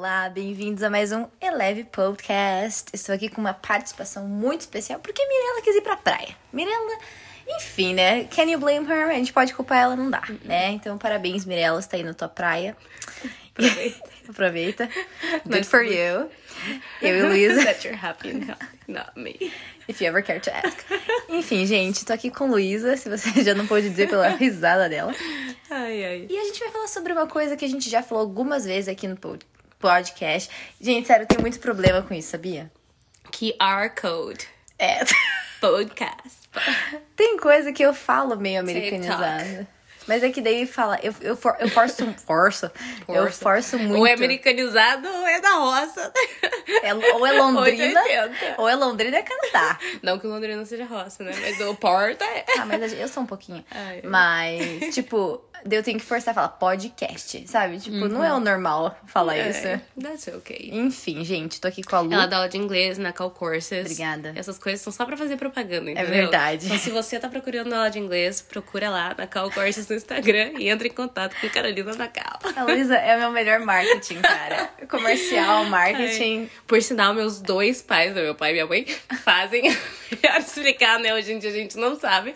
Olá, bem-vindos a mais um Eleve Podcast. Estou aqui com uma participação muito especial porque Mirella quis ir pra praia. Mirella, enfim, né? Can you blame her? A gente pode culpar ela, não dá, né? Então, parabéns, Mirella, está aí na tua praia. Aproveita. Aproveita. Good for you. Eu e Luísa. That you're happy, not, not me. If you ever care to ask. Enfim, gente, tô aqui com Luísa, se você já não pôde dizer pela risada dela. Ai, ai. E a gente vai falar sobre uma coisa que a gente já falou algumas vezes aqui no pod- podcast. Gente, sério, eu tenho muito problema com isso, sabia? QR Code. É. Podcast. Tem coisa que eu falo meio americanizada. Mas é que daí fala, eu, eu, for, eu forço, forço, eu Força. forço muito. Ou é americanizado ou é da roça. É- ou é Londrina, 880. ou é Londrina é Canadá. Não que Londrina seja roça, né? Mas o Porta é. Ah, mas eu sou um pouquinho. Ai. Mas, tipo, eu tenho que forçar a falar podcast, sabe? Tipo, não é o normal falar isso. É, That's okay. Enfim, gente, tô aqui com a Lu. Ela dá aula de inglês na Cal Courses. Obrigada. Essas coisas são só pra fazer propaganda, entendeu? verdade. Então, se você tá procurando aula de inglês, procura lá na Cal Courses no Instagram e entre em contato com Carolina da Cal. A Luísa é o meu melhor marketing, cara. Comercial, marketing. Ai, Por sinal, meus dois pais, meu pai e minha mãe, fazem. Melhor explicar, né? Hoje em dia a gente não sabe.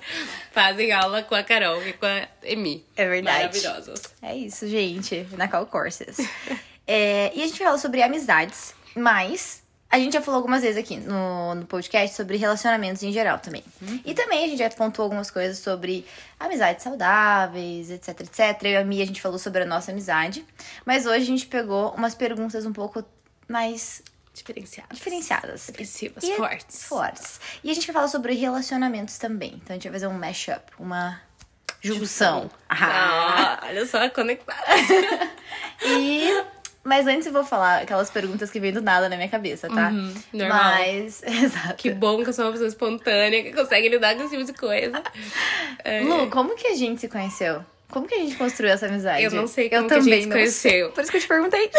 Fazem aula com a Carol e com a Emi. É verdade. Maravilhosos. É isso, gente. Na Cal Courses. É, e a gente fala sobre amizades, mas a gente já falou algumas vezes aqui no, no podcast sobre relacionamentos em geral também. E também a gente já pontuou algumas coisas sobre amizades saudáveis, etc, etc. Eu e a Mia, a gente falou sobre a nossa amizade. Mas hoje a gente pegou umas perguntas um pouco mais Diferenciadas. diferenciadas. Expressivas, E- fortes. Fortes. E a gente vai falar sobre relacionamentos também. Então a gente vai fazer um mashup, uma junção. Ah. Ah, olha só, conectada. E. Mas antes eu vou falar aquelas perguntas que vêm do nada na minha cabeça, tá? Uhum, normal. Mas. Exato. Que bom que eu sou uma pessoa espontânea que consegue lidar com esse tipo de coisa. É, Lu, como que a gente se conheceu? Como que a gente construiu essa amizade? Eu não sei eu como que a também gente se conheceu. Por isso que eu te perguntei.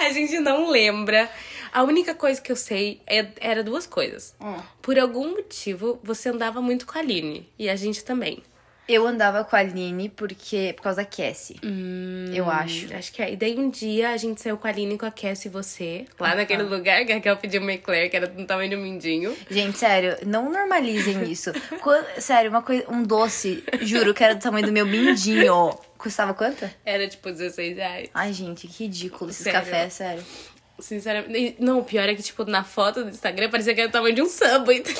A gente não lembra. A única coisa que eu sei é, era duas coisas. Hum. Por algum motivo, você andava muito com a Aline. E a gente também. Eu andava com a Aline porque. por causa da Cassie. Hum, eu acho. Acho que é. E daí um dia a gente saiu com a Aline, com a Cassie e você. Lá naquele lugar que a Raquel pediu uma eclair, que era do tamanho de um mindinho. Gente, sério, não normalizem isso. Quan- sério, uma coisa, um doce, juro, que era do tamanho do meu mindinho. Custava quanto? Era tipo 16 reais. Ai, gente, que ridículo esses Sério? cafés, sério. Sinceramente. Não, o pior é que, tipo, na foto do Instagram parecia que era o tamanho de um Subway. tá?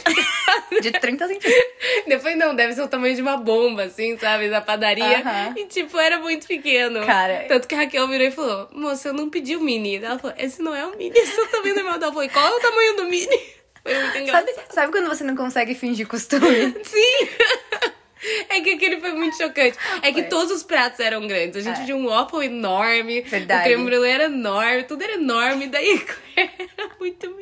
De 30 centímetros. Depois não, deve ser o tamanho de uma bomba, assim, sabe? Da padaria. Aham. E, tipo, era muito pequeno. Cara. Tanto que a Raquel virou e falou: Moça, eu não pedi o mini. Ela falou: Esse não é o mini, esse é o tamanho normal. Ela falou: Qual é o tamanho do mini? Foi muito engraçado. Sabe, sabe quando você não consegue fingir costume? Sim! É que aquele foi muito chocante. É que todos os pratos eram grandes. A gente É. tinha um waffle enorme. Verdade. O creme brulee era enorme. Tudo era enorme. Daí era muito.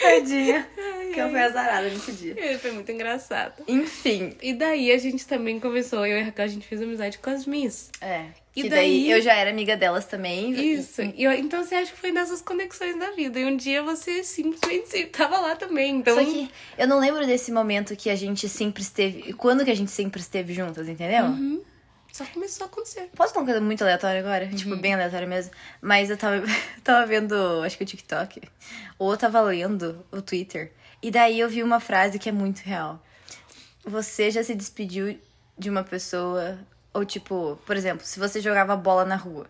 Tadinha. Que eu fui azarada nesse dia. É, Foi muito engraçado. Enfim. E daí a gente também começou, eu e a Raquel, a gente fez amizade com as Miss. É. E daí daí- eu já era amiga delas também. Isso. E eu- então você acha que foi nessas conexões da vida. E um dia você simplesmente tava lá também. Então. Só que eu não lembro desse momento que a gente sempre esteve. Quando que a gente sempre esteve juntas, entendeu? Uhum. Só começou a acontecer. Posso falar uma coisa muito aleatória agora? Tipo, bem aleatória mesmo. Mas eu tava, tava vendo, acho que o TikTok. Ou eu tava lendo o Twitter. E daí eu vi uma frase que é muito real. Você já se despediu de uma pessoa. Ou tipo, por exemplo, se você jogava bola na rua.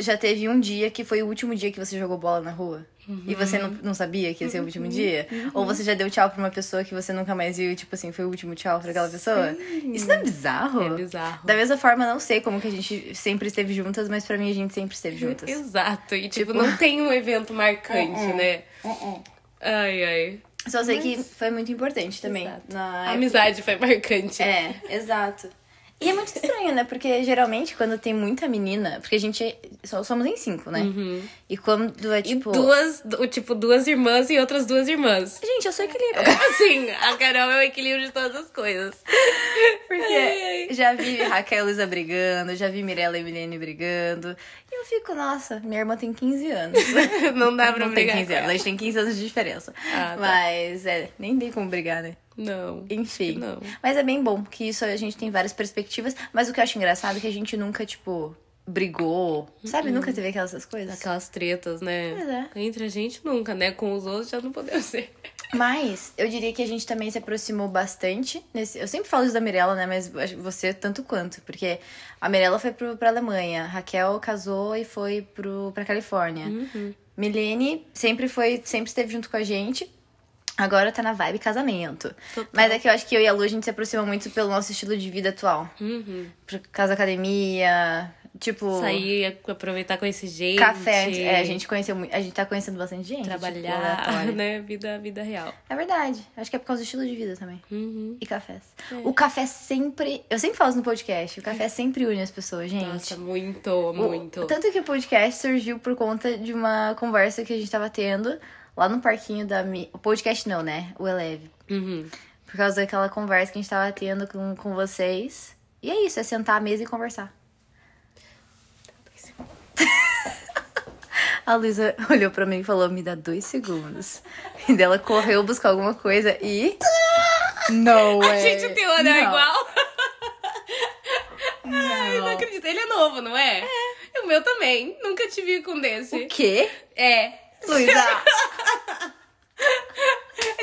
Já teve um dia que foi o último dia que você jogou bola na rua? E você não, não sabia que ia ser o último dia? Ou você já deu tchau pra uma pessoa que você nunca mais viu e, tipo assim, foi o último tchau pra aquela pessoa? Isso não é bizarro? É bizarro. Da mesma forma, não sei como que a gente sempre esteve juntas, mas pra mim a gente sempre esteve juntas. Exato. E tipo, Tipo- não tem um evento marcante, Uh-uh. né? Ai, ai. Só sei que foi muito importante também. Exato. Na A amizade foi marcante. É, exato. E é muito estranho, né? Porque geralmente quando tem muita menina, porque a gente só somos em cinco, né? E quando é Uhum. E tipo. duas, du- tipo, duas irmãs e outras duas irmãs. Gente, eu sou equilíbrio. Assim, a Carol é o equilíbrio de todas as coisas. Porque Ai, ai. já vi Raquel e Luísa brigando, já vi Mirella e Milene brigando. E eu fico, nossa, minha irmã tem 15 anos. Não dá pra Não tem brigar 15 com anos, a gente tem 15 anos de diferença. Ah, tá. Mas, é, nem tem como brigar, né? Não. Enfim. Não. Mas é bem bom, que isso a gente tem várias perspectivas. Mas o que eu acho engraçado é que a gente nunca, tipo, brigou. Sabe? Nunca teve aquelas coisas. Aquelas tretas, né? Pois é. Entre a gente nunca, né? Com os outros já não podemos ser. Mas eu diria que a gente também se aproximou bastante. Nesse... Eu sempre falo isso da Mirella, né? Mas você tanto quanto. Porque a Mirella foi pro, pra Alemanha, Raquel casou e foi pro, pra Califórnia. Milene sempre foi, sempre esteve junto com a gente. Agora tá na vibe casamento. Total. Mas é que eu acho que eu e a Lu a gente se aproxima muito pelo nosso estilo de vida atual. Uhum. Por causa da academia, tipo. Sair, aproveitar com esse jeito. Café. É, a gente conheceu muito. A gente tá conhecendo bastante gente. tipo, Trabalhar, aleatório. né? Vida, vida real. É verdade. Acho que é por causa do estilo de vida também. Uhum. E cafés. É. O café sempre. Eu sempre falo no podcast. O café sempre une as pessoas, gente. Nossa, muito, O- muito. Tanto que o podcast surgiu por conta de uma conversa que a gente tava tendo lá no parquinho da. Mi... O podcast não, né? O Eleve. Uhum. Por causa daquela conversa que a gente tava tendo com, com vocês. E é isso, é sentar à mesa e conversar. A Luísa olhou pra mim e falou: Me dá dois segundos. E dela correu buscar alguma coisa e. No A gente tem um anel Não. igual. Ai, não acredito. Ele é novo, não é? É. O meu também. Nunca te vi com desse. O quê? É. Luísa!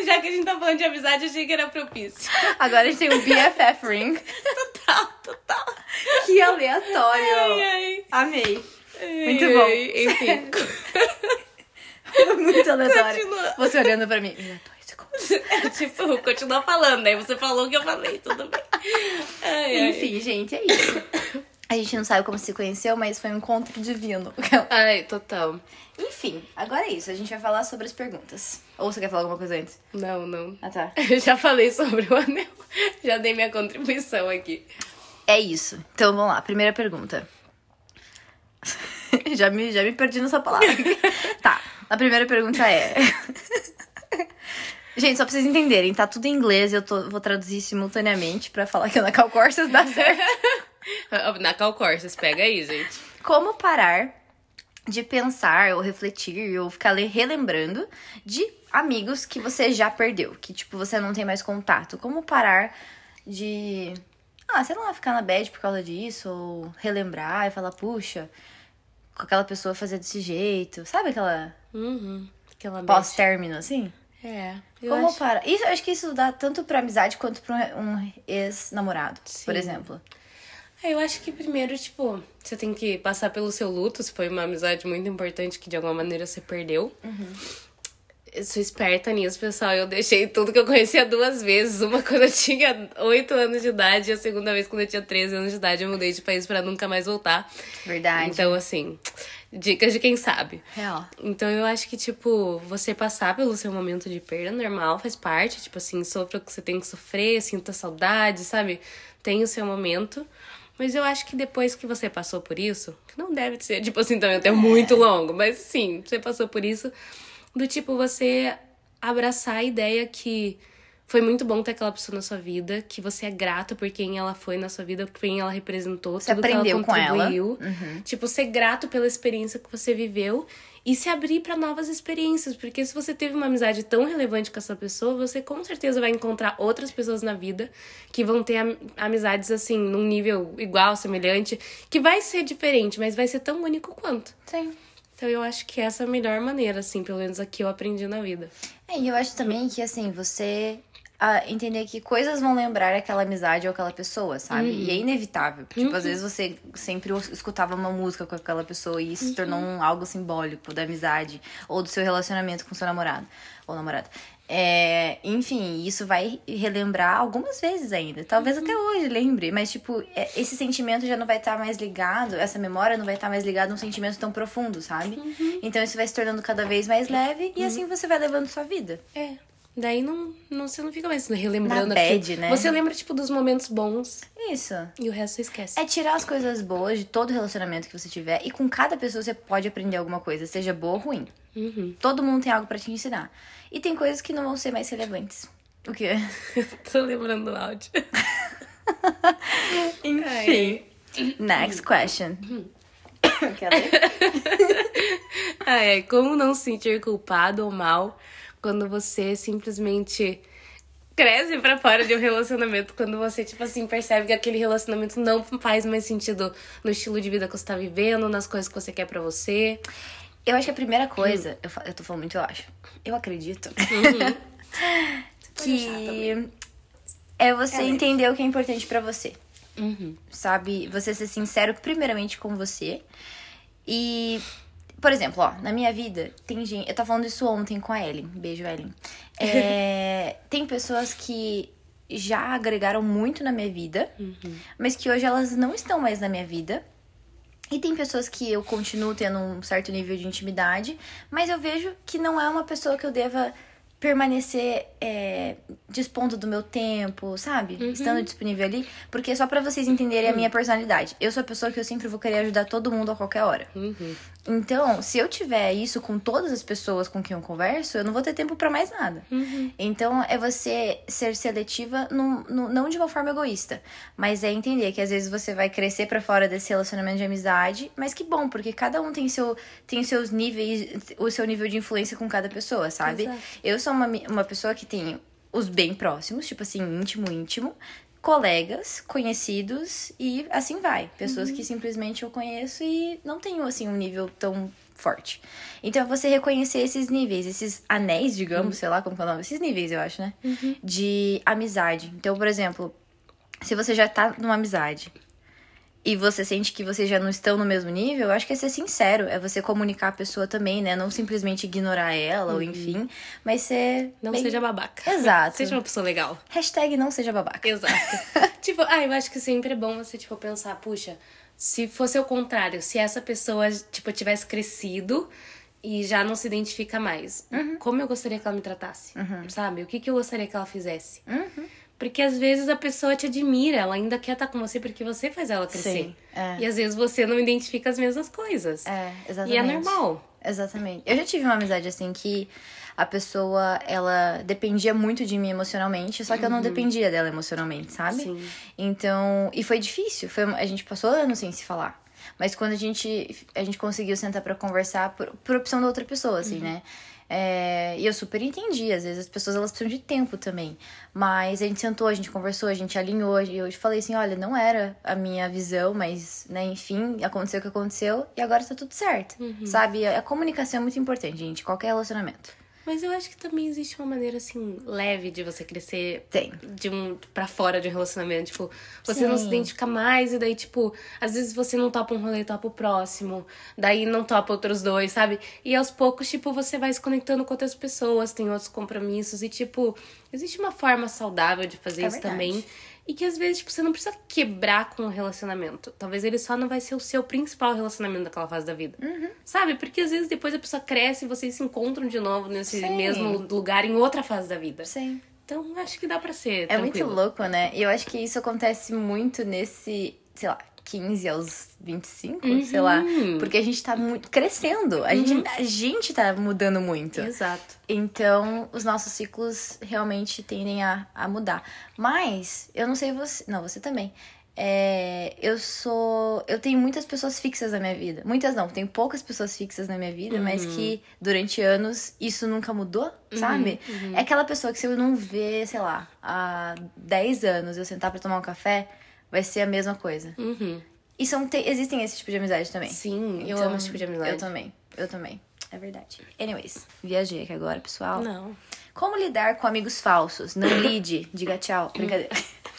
Já que a gente tá falando de amizade, achei que era propício. Agora a gente tem um BFF ring. Total, total. Que aleatório. Ai, ai. Amei. Ai, Muito bom. ai, Enfim. Muito aleatório. Continua. Você olhando pra mim. É, tipo, continua falando. Aí você falou o que eu falei, tudo bem. Ai, ai. Enfim, gente, é isso. A gente não sabe como se conheceu, mas foi um encontro divino. Ai, total. Enfim, agora é isso. A gente vai falar sobre as perguntas. Ou você quer falar alguma coisa antes? Não, não. Ah, tá. Eu já falei sobre o anel. Já dei minha contribuição aqui. É isso. Então vamos lá. Primeira pergunta. já, me, já me perdi nessa palavra. tá. A primeira pergunta é. Gente, só pra vocês entenderem, tá tudo em inglês e eu tô- vou traduzir simultaneamente pra falar que na Calcorsas dá certo. Na Calcorsas, pega aí, gente. Como parar de pensar ou refletir ou ficar le- relembrando de amigos que você já perdeu, que tipo você não tem mais contato? Como parar de ah, sei lá, ficar na bad por causa disso ou relembrar e falar, puxa, com aquela pessoa fazer desse jeito, sabe aquela Uhum. Aquela pós-término assim? É. Como acho... parar? Isso, eu acho que isso dá tanto pra amizade quanto pra um ex-namorado, por Sim. exemplo. É, eu acho que primeiro, tipo, você tem que passar pelo seu luto, se foi uma amizade muito importante que de alguma maneira você perdeu. Eu sou esperta nisso, pessoal. Eu deixei tudo que eu conhecia duas vezes. Uma quando eu tinha 8 anos de idade e a segunda vez quando eu tinha 13 anos de idade. Eu mudei de país pra nunca mais voltar. Verdade. Então, assim, dicas de quem sabe. Real. Então eu acho que, tipo, você passar pelo seu momento de perda normal faz parte. Tipo assim, sofra o que você tem que sofrer, sinta saudade, sabe? Tem o seu momento. Mas eu acho que depois que você passou por isso, que não deve ser, tipo assim, também até muito longo, mas sim, você passou por isso, do tipo, você abraçar a ideia que foi muito bom ter aquela pessoa na sua vida, que você é grato por quem ela foi na sua vida, por quem ela representou, Você tudo que ela com ela. contribuiu. Tipo, ser grato pela experiência que você viveu e se abrir pra novas experiências. Porque se você teve uma amizade tão relevante com essa pessoa, você com certeza vai encontrar outras pessoas na vida que vão ter am- amizades assim, num nível igual, semelhante, que vai ser diferente, mas vai ser tão único quanto. Sim. Então eu acho que essa é a melhor maneira, assim, pelo menos aqui eu aprendi na vida. É, e eu acho também que, assim, você ah, entender que coisas vão lembrar aquela amizade ou aquela pessoa, sabe? E é inevitável. Tipo, às vezes você sempre escutava uma música com aquela pessoa e isso se tornou um, algo simbólico da amizade ou do seu relacionamento com seu namorado ou namorada. É, enfim, isso vai relembrar algumas vezes ainda. Talvez até hoje lembre, mas, tipo, é- esse sentimento já não vai estar mais ligado, essa memória não vai estar mais ligada a um sentimento tão profundo, sabe? Então isso vai se tornando cada vez mais leve e assim você vai levando sua vida. É. Daí não, não, você não fica mais relembrando Na aquilo. bad, né? Você lembra, tipo, dos momentos bons Isso. e o resto você esquece. É tirar as coisas boas de todo relacionamento que você tiver e com cada pessoa você pode aprender alguma coisa, seja boa ou ruim. Uhum. Todo mundo tem algo pra te ensinar. E tem coisas que não vão ser mais relevantes. O quê? Tô lembrando o áudio. Enfim. Next question. Quer ler? Ah, é. Como não se sentir culpado ou mal quando você simplesmente cresce pra fora de um relacionamento quando você, tipo assim, percebe que aquele relacionamento não faz mais sentido no estilo de vida que você tá vivendo, nas coisas que você quer pra você. Eu acho que a primeira coisa, eu, eu tô falando muito, eu acho. Eu acredito. que é você Realmente. entender o que é importante pra você. Uhum. Sabe? Você ser sincero primeiramente com você. E, por exemplo, ó, na minha vida, tem gente. Eu tava falando isso ontem com a Ellen. Beijo, Ellen. É, tem pessoas que já agregaram muito na minha vida, mas que hoje elas não estão mais na minha vida. E tem pessoas que eu continuo tendo um certo nível de intimidade, mas eu vejo que não é uma pessoa que eu deva permanecer é, dispondo do meu tempo, sabe? Estando disponível ali. Porque só pra vocês entenderem a minha personalidade. Eu sou a pessoa que eu sempre vou querer ajudar todo mundo a qualquer hora. Uhum. Então, se eu tiver isso com todas as pessoas com quem eu converso, eu não vou ter tempo pra mais nada. Então, é você ser seletiva, num- num- não de uma forma egoísta, mas é entender que às vezes você vai crescer pra fora desse relacionamento de amizade, mas que bom, porque cada um tem seu tem seus níveis, o seu nível de influência com cada pessoa, sabe? Exato. Eu sou uma, uma pessoa que tem os bem próximos, tipo assim, íntimo, íntimo, colegas, conhecidos e assim vai. Pessoas que simplesmente eu conheço e não tenho assim um nível tão forte. Então é você reconhecer esses níveis, esses anéis, digamos, sei lá como que é o nome, esses níveis, eu acho, né? De amizade. Então, por exemplo, se você já tá numa amizade e você sente que vocês já não estão no mesmo nível, eu acho que é ser sincero, é você comunicar a pessoa também, né? Não simplesmente ignorar ela, ou enfim, mas ser. Não bem- seja babaca. Exato. seja uma pessoa legal. Hashtag não seja babaca. Exato. tipo, ah, eu acho que sempre é bom você, tipo, pensar, puxa, se fosse o contrário, se essa pessoa, tipo, tivesse crescido e já não se identifica mais, como eu gostaria que ela me tratasse? Sabe? O que, que eu gostaria que ela fizesse? Porque às vezes a pessoa te admira, ela ainda quer estar com você porque você faz ela crescer. Sim, é. E às vezes você não identifica as mesmas coisas. É, E exatamente. é normal. Exatamente. Eu já tive uma amizade assim que a pessoa, ela dependia muito de mim emocionalmente, só que eu não dependia dela emocionalmente, sabe? Sim. Então, e foi difícil. Foi, a gente passou anos sem se falar. Mas quando a gente, a gente conseguiu sentar pra conversar por, por opção da outra pessoa, assim, né? É, e eu super entendi, às vezes as pessoas elas precisam de tempo também. Mas a gente sentou, a gente conversou, a gente alinhou, e eu falei assim, olha, não era a minha visão, mas, né, enfim, aconteceu o que aconteceu e agora tá tudo certo. Sabe? A, a comunicação é muito importante, gente, qualquer relacionamento. Mas eu acho que também existe uma maneira, assim, leve de você crescer Tem. de um pra fora de um relacionamento. Tipo, você não se Sim. identifica mais e daí, tipo, às vezes você não topa um rolê, topa o próximo. Daí não topa outros dois, sabe? E aos poucos, tipo, você vai se conectando com outras pessoas, tem outros compromissos. E, tipo, existe uma forma saudável de fazer É isso verdade. também. E que às vezes, tipo, você não precisa quebrar com o relacionamento. Talvez ele só não vai ser o seu principal relacionamento daquela fase da vida. Uhum. Sabe? Porque às vezes depois a pessoa cresce e vocês se encontram de novo nesse Sim. mesmo lugar em outra fase da vida. Sim. Então acho que dá pra ser. É muito tranquilo. louco, né? E eu acho que isso acontece muito nesse, sei lá, 15 aos 25, sei lá. Uhum. Porque a gente tá muito crescendo. A, gente, a gente tá mudando muito. Exato. Então, os nossos ciclos realmente tendem a, a mudar. Mas, eu não sei você. Não, você também. É, eu sou. Eu tenho muitas pessoas fixas na minha vida. Muitas não, tem poucas pessoas fixas na minha vida, mas que durante anos isso nunca mudou, sabe? É aquela pessoa que se eu não ver, sei lá, há 10 anos eu sentar pra tomar um café, vai ser a mesma coisa. Uhum. E são, te- existem esse tipo de amizade também. Sim, eu Então, amo esse tipo de amizade. Eu também, eu também. É verdade. Anyways, viajei aqui agora, pessoal. Não. Como lidar com amigos falsos? Não lide, diga tchau. Brincadeira.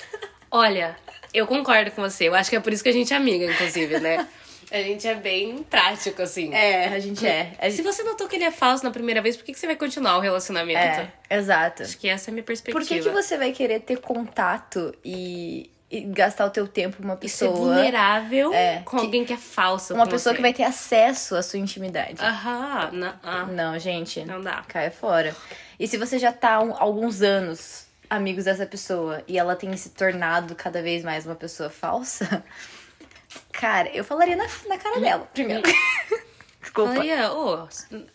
Olha, eu concordo com você. Eu acho que é por isso que a gente é amiga, inclusive, né? A gente é bem prático, assim. É, a gente é. A Se gente... você notou que ele é falso na primeira vez, por que, que você vai continuar o relacionamento? É, exato. Acho que essa é a minha perspectiva. Por que, que você vai querer ter contato e, e gastar o teu tempo com uma E ser pessoa? vulnerável É, com que- alguém que é falso. Uma pessoa você. que vai ter acesso à sua intimidade. Aham, não, ah, Não, gente. não dá. Caia fora. E se você já tá há um- alguns anos amigos dessa pessoa e ela tem se tornado cada vez mais uma pessoa falsa, cara, eu falaria na, na cara dela primeiro. Desculpa. Falaria, ô,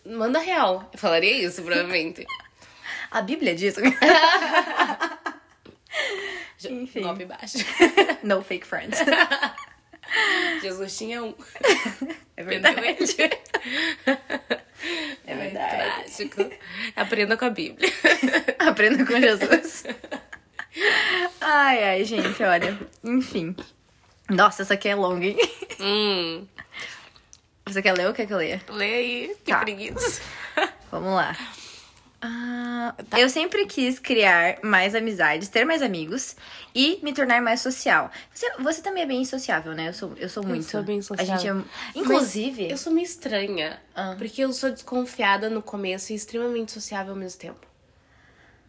manda real. Eu falaria isso, provavelmente. A Bíblia diz. Enfim. Golpe baixo. no fake friends. Jesus tinha um. É verdade. É verdade. Trágico. Aprenda com a Bíblia. Aprenda com Jesus. Ai, ai, gente, olha. Enfim. Nossa, essa aqui é longa, hein? Hum, Você quer ler ou quer que eu leia? lê aí, que Tá. preguiça. Vamos lá. Ah, Eu sempre quis criar mais amizades, ter mais amigos e me tornar mais social. Você, você também é bem sociável, né? Eu sou, eu sou muito. sou bem A sociável. gente é... Inclusive, Eu sou meio estranha. Ah. Porque eu sou desconfiada no começo e extremamente sociável ao mesmo tempo.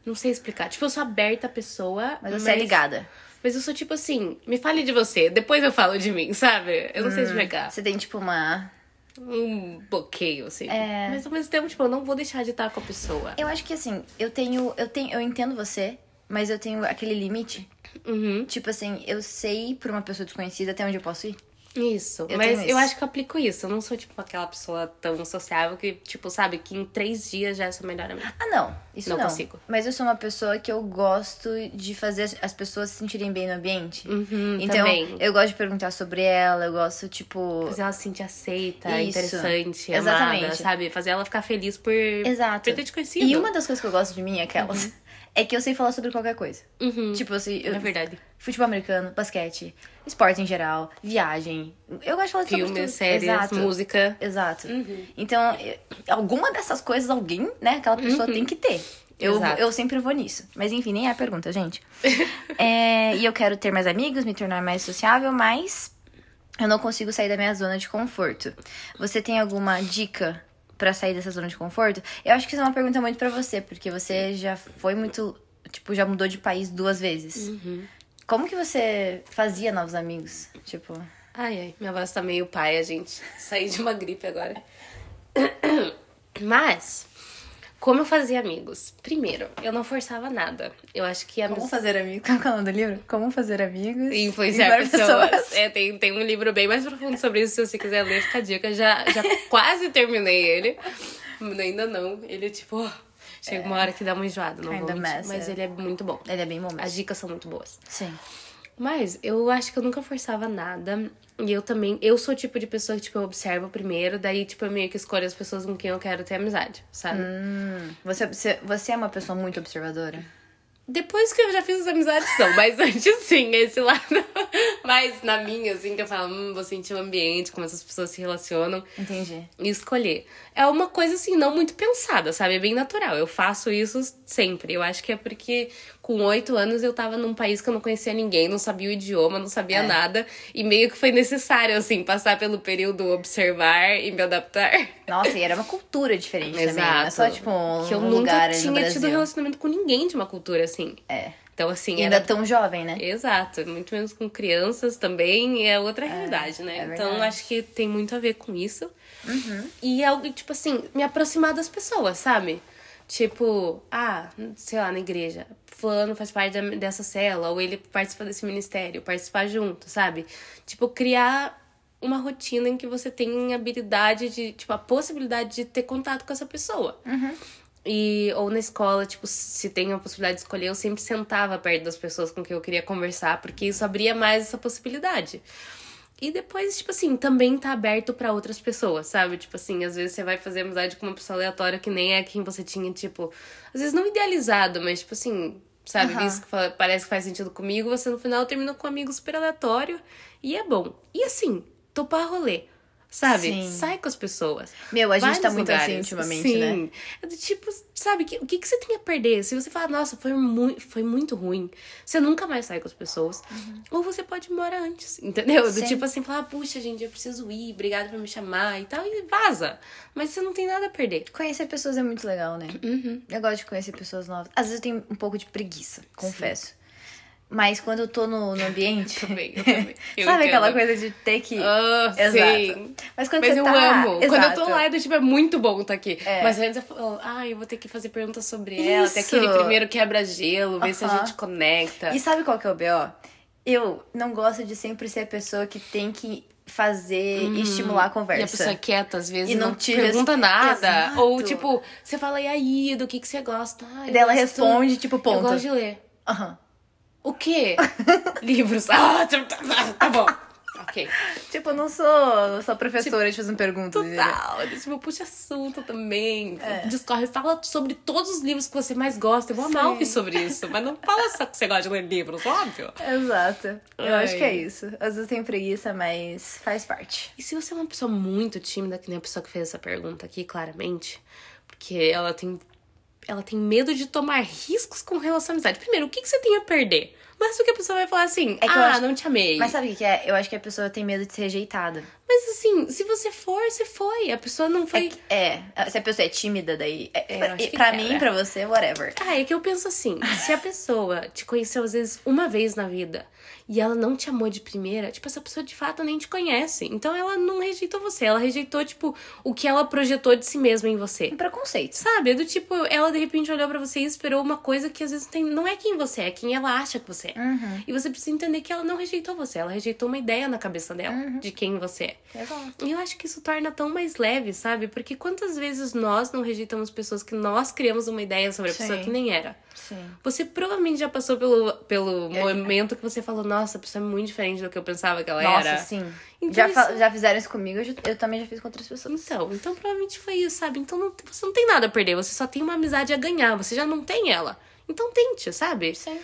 Não sei explicar. Tipo, eu sou aberta à pessoa. mas você é ligada. Mas eu sou tipo assim, me fale de você, depois eu falo de mim, sabe? Eu não sei Hum. explicar. Você tem, tipo, uma. Um bloqueio, assim. É. Mas ao mesmo tempo, tipo, eu não vou deixar de estar com a pessoa. Eu acho que assim, eu tenho. Eu tenho. Eu entendo você, mas eu tenho aquele limite. Uhum. Tipo assim, eu sei pra uma pessoa desconhecida até onde eu posso ir. Isso. Eu Mas eu acho que eu aplico isso. Eu não sou, tipo, aquela pessoa tão sociável que, tipo, sabe, que em três dias já é sua melhor amiga. Ah, não. Isso não. Não consigo. Mas eu sou uma pessoa que eu gosto de fazer as- as pessoas se sentirem bem no ambiente. Uhum, então, também. eu gosto de perguntar sobre ela, eu gosto, tipo. Fazer ela se sentir aceita, Isso. interessante, Exatamente. amada, sabe? Fazer ela ficar feliz por, Exato. por ter te conhecido. E uma das coisas que eu gosto de mim é aquelas. É que eu sei falar sobre qualquer coisa. Uhum. Tipo assim, eu, É verdade. Futebol americano, basquete, esporte em geral, viagem. Eu gosto de falar sobre. Filmes, séries, Exato. música. Exato. Uhum. Então, alguma dessas coisas alguém, né, aquela pessoa tem que ter. Eu, Exato. eu sempre vou nisso. Mas enfim, nem é a pergunta, gente. É, e eu quero ter mais amigos, me tornar mais sociável, mas eu não consigo sair da minha zona de conforto. Você tem alguma dica pra sair dessa zona de conforto? Eu acho que isso é uma pergunta muito pra você, porque você já foi muito. Tipo, já mudou de país duas vezes. Uhum. Como que você fazia novos amigos? Tipo. Ai, ai, minha voz tá meio paia, gente. Saí de uma gripe agora. Mas, como eu fazia amigos? Primeiro, eu não forçava nada. Eu acho que a Como fazer amigos? Qual é o nome do livro? Como fazer amigos E influenciar e pessoas. É, tem, tem um livro bem mais profundo sobre isso, se você quiser ler, fica a dica. Já, já quase terminei ele. Ainda não. Ele, tipo, chega uma hora que dá uma enjoada, não vou mentir, Mas é. ele é muito bom. Ele é bem bom mesmo. As dicas são muito boas. Sim. Mas eu acho que eu nunca forçava nada. E eu também, eu sou o tipo de pessoa que, tipo, eu observo primeiro, daí, tipo, eu meio que escolho as pessoas com quem eu quero ter amizade, sabe? Hum, você, você, você é uma pessoa muito observadora? Depois que eu já fiz as amizades, não. Mas antes, sim, esse lado. Mas na minha, assim, que eu falo, hum, vou sentir o ambiente, como essas pessoas se relacionam. Entendi. E escolher. É uma coisa, assim, não muito pensada, sabe? É bem natural. Eu faço isso sempre. Eu acho que é porque com oito anos eu tava num país que eu não conhecia ninguém, não sabia o idioma, não sabia É. nada. E meio que foi necessário, assim, passar pelo período observar e me adaptar. Nossa, e era uma cultura diferente também. Não é só, tipo, um que eu lugar nunca tinha tido relacionamento com ninguém de uma cultura assim. É. Então, assim, E ainda era tão jovem, né? Exato, muito menos com crianças também, é outra realidade, né? é então. Uhum. acho que tem muito a ver com isso. E é algo, tipo assim, me aproximar das pessoas, sabe? Tipo, ah, sei lá, na igreja, fulano faz parte dessa cela, ou ele participa desse ministério, participar junto, sabe? Tipo, criar uma rotina em que você tem habilidade de, tipo, a possibilidade de ter contato com essa pessoa. E, ou na escola, tipo, se tem a possibilidade de escolher, eu sempre sentava perto das pessoas com quem eu queria conversar, porque isso abria mais essa possibilidade. E depois, tipo assim, também tá aberto pra outras pessoas, sabe? Tipo assim, às vezes você vai fazer amizade com uma pessoa aleatória que nem é quem você tinha, tipo, às vezes não idealizado, mas tipo assim, sabe? Aham. Visto que parece que faz sentido comigo, você no final termina com um amigo super aleatório e é bom. E assim, topar rolê. Sabe? Sim. Sai com as pessoas. Meu, a gente tá muito assim lugares. ultimamente, Sim. né? É do tipo, sabe, que- o que, que você tem a perder? Se você falar, nossa, foi, mui foi muito ruim, você nunca mais sai com as pessoas. Ou você pode ir embora antes, entendeu? Do Uhum. Sim. tipo assim, falar, puxa, gente, eu preciso ir, obrigada por me chamar e tal, e vaza. Mas você não tem nada a perder. Conhecer pessoas é muito legal, né? Uhum. Eu gosto de conhecer pessoas novas. Às vezes eu tenho um pouco de preguiça, confesso. Mas quando eu tô no, no ambiente. Também, eu também. Eu sabe aquela entendo. coisa de ter que. Ah, Exato. sim. Mas quando Mas eu tá... amo. Quando eu tô Exato. lá, é do tipo, é muito bom estar aqui. É. Mas antes eu falo, ah, eu vou ter que fazer perguntas sobre ela. Até Isso. aquele primeiro quebra-gelo, ver se a gente conecta. E sabe qual que é o B.O.? Eu não gosto de sempre ser a pessoa que tem que fazer e estimular a conversa. E a pessoa é quieta, às vezes, E não não, te pergunta nada. Exato. Ou, tipo, você fala, e aí, do que, que você gosta? Ah, eu ela gosto- responde, tipo, ponto. Eu gosto de ler. Aham. O quê? Livros. Ah, tá, tá, tá bom. Ok. Tipo, tipo, eu não sou, sou professora de fazer perguntas. Total. Ele, tipo, puxa assunto também. Discorre, fala sobre todos os livros que você mais gosta. Eu vou amar ouvir sobre isso. Mas não fala só que você gosta de ler livros, óbvio. Exato. Eu Ai. acho que é isso. Às vezes tenho preguiça, mas faz parte. E se você é uma pessoa muito tímida, que nem a pessoa que fez essa pergunta aqui, claramente, porque ela tem. Ela tem medo de tomar riscos com relação à amizade. Primeiro, o que, que você tem a perder? Mas o que a pessoa vai falar assim, É que eu ah, acho- não te amei. Mas sabe o que é? Eu acho que a pessoa tem medo de ser rejeitada. Mas assim, se você for, você foi. A pessoa não É, foi. que- é, se a pessoa é tímida, daí. É, É, pra, quebra. mim, pra você, whatever. Ah, é que eu penso assim, se a pessoa te conheceu às vezes uma vez na vida e ela não te amou de primeira, tipo, essa pessoa de fato nem te conhece. Então ela não rejeitou você, ela rejeitou, tipo, o que ela projetou de si mesma em você. Um preconceito. Sabe? É do tipo, ela de repente olhou pra você e esperou uma coisa que às vezes tem, não é quem você é, é quem ela acha que você é. Uhum. E você precisa entender que ela não rejeitou você, ela rejeitou uma ideia na cabeça dela Uhum. de quem você é. Exato. E eu acho que isso torna tão mais leve, sabe? Porque quantas vezes nós não rejeitamos pessoas que nós criamos uma ideia sobre a pessoa Sim. que nem era? Sim. Você provavelmente já passou pelo, pelo momento que você falou, nossa, a pessoa é muito diferente do que eu pensava que ela Nossa, era. sim. Então já, isso- já fizeram isso comigo, eu, eu também já fiz com outras pessoas. Então, então provavelmente foi isso, sabe? Então não- você não tem nada a perder, você só tem uma amizade a ganhar, você já não tem ela. Então tente, sabe? Sim.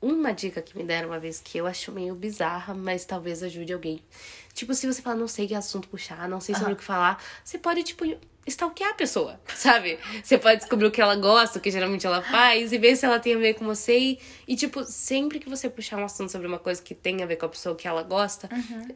Uma dica que me deram uma vez que eu acho meio bizarra, mas talvez ajude alguém. Tipo, se você fala, não sei que assunto puxar, não sei sobre o que falar, você pode, tipo, stalkear a pessoa, sabe? Você pode descobrir o que ela gosta, o que geralmente ela faz, e ver se ela tem a ver com você. E, e, tipo, sempre que você puxar um assunto sobre uma coisa que tem a ver com a pessoa que ela gosta,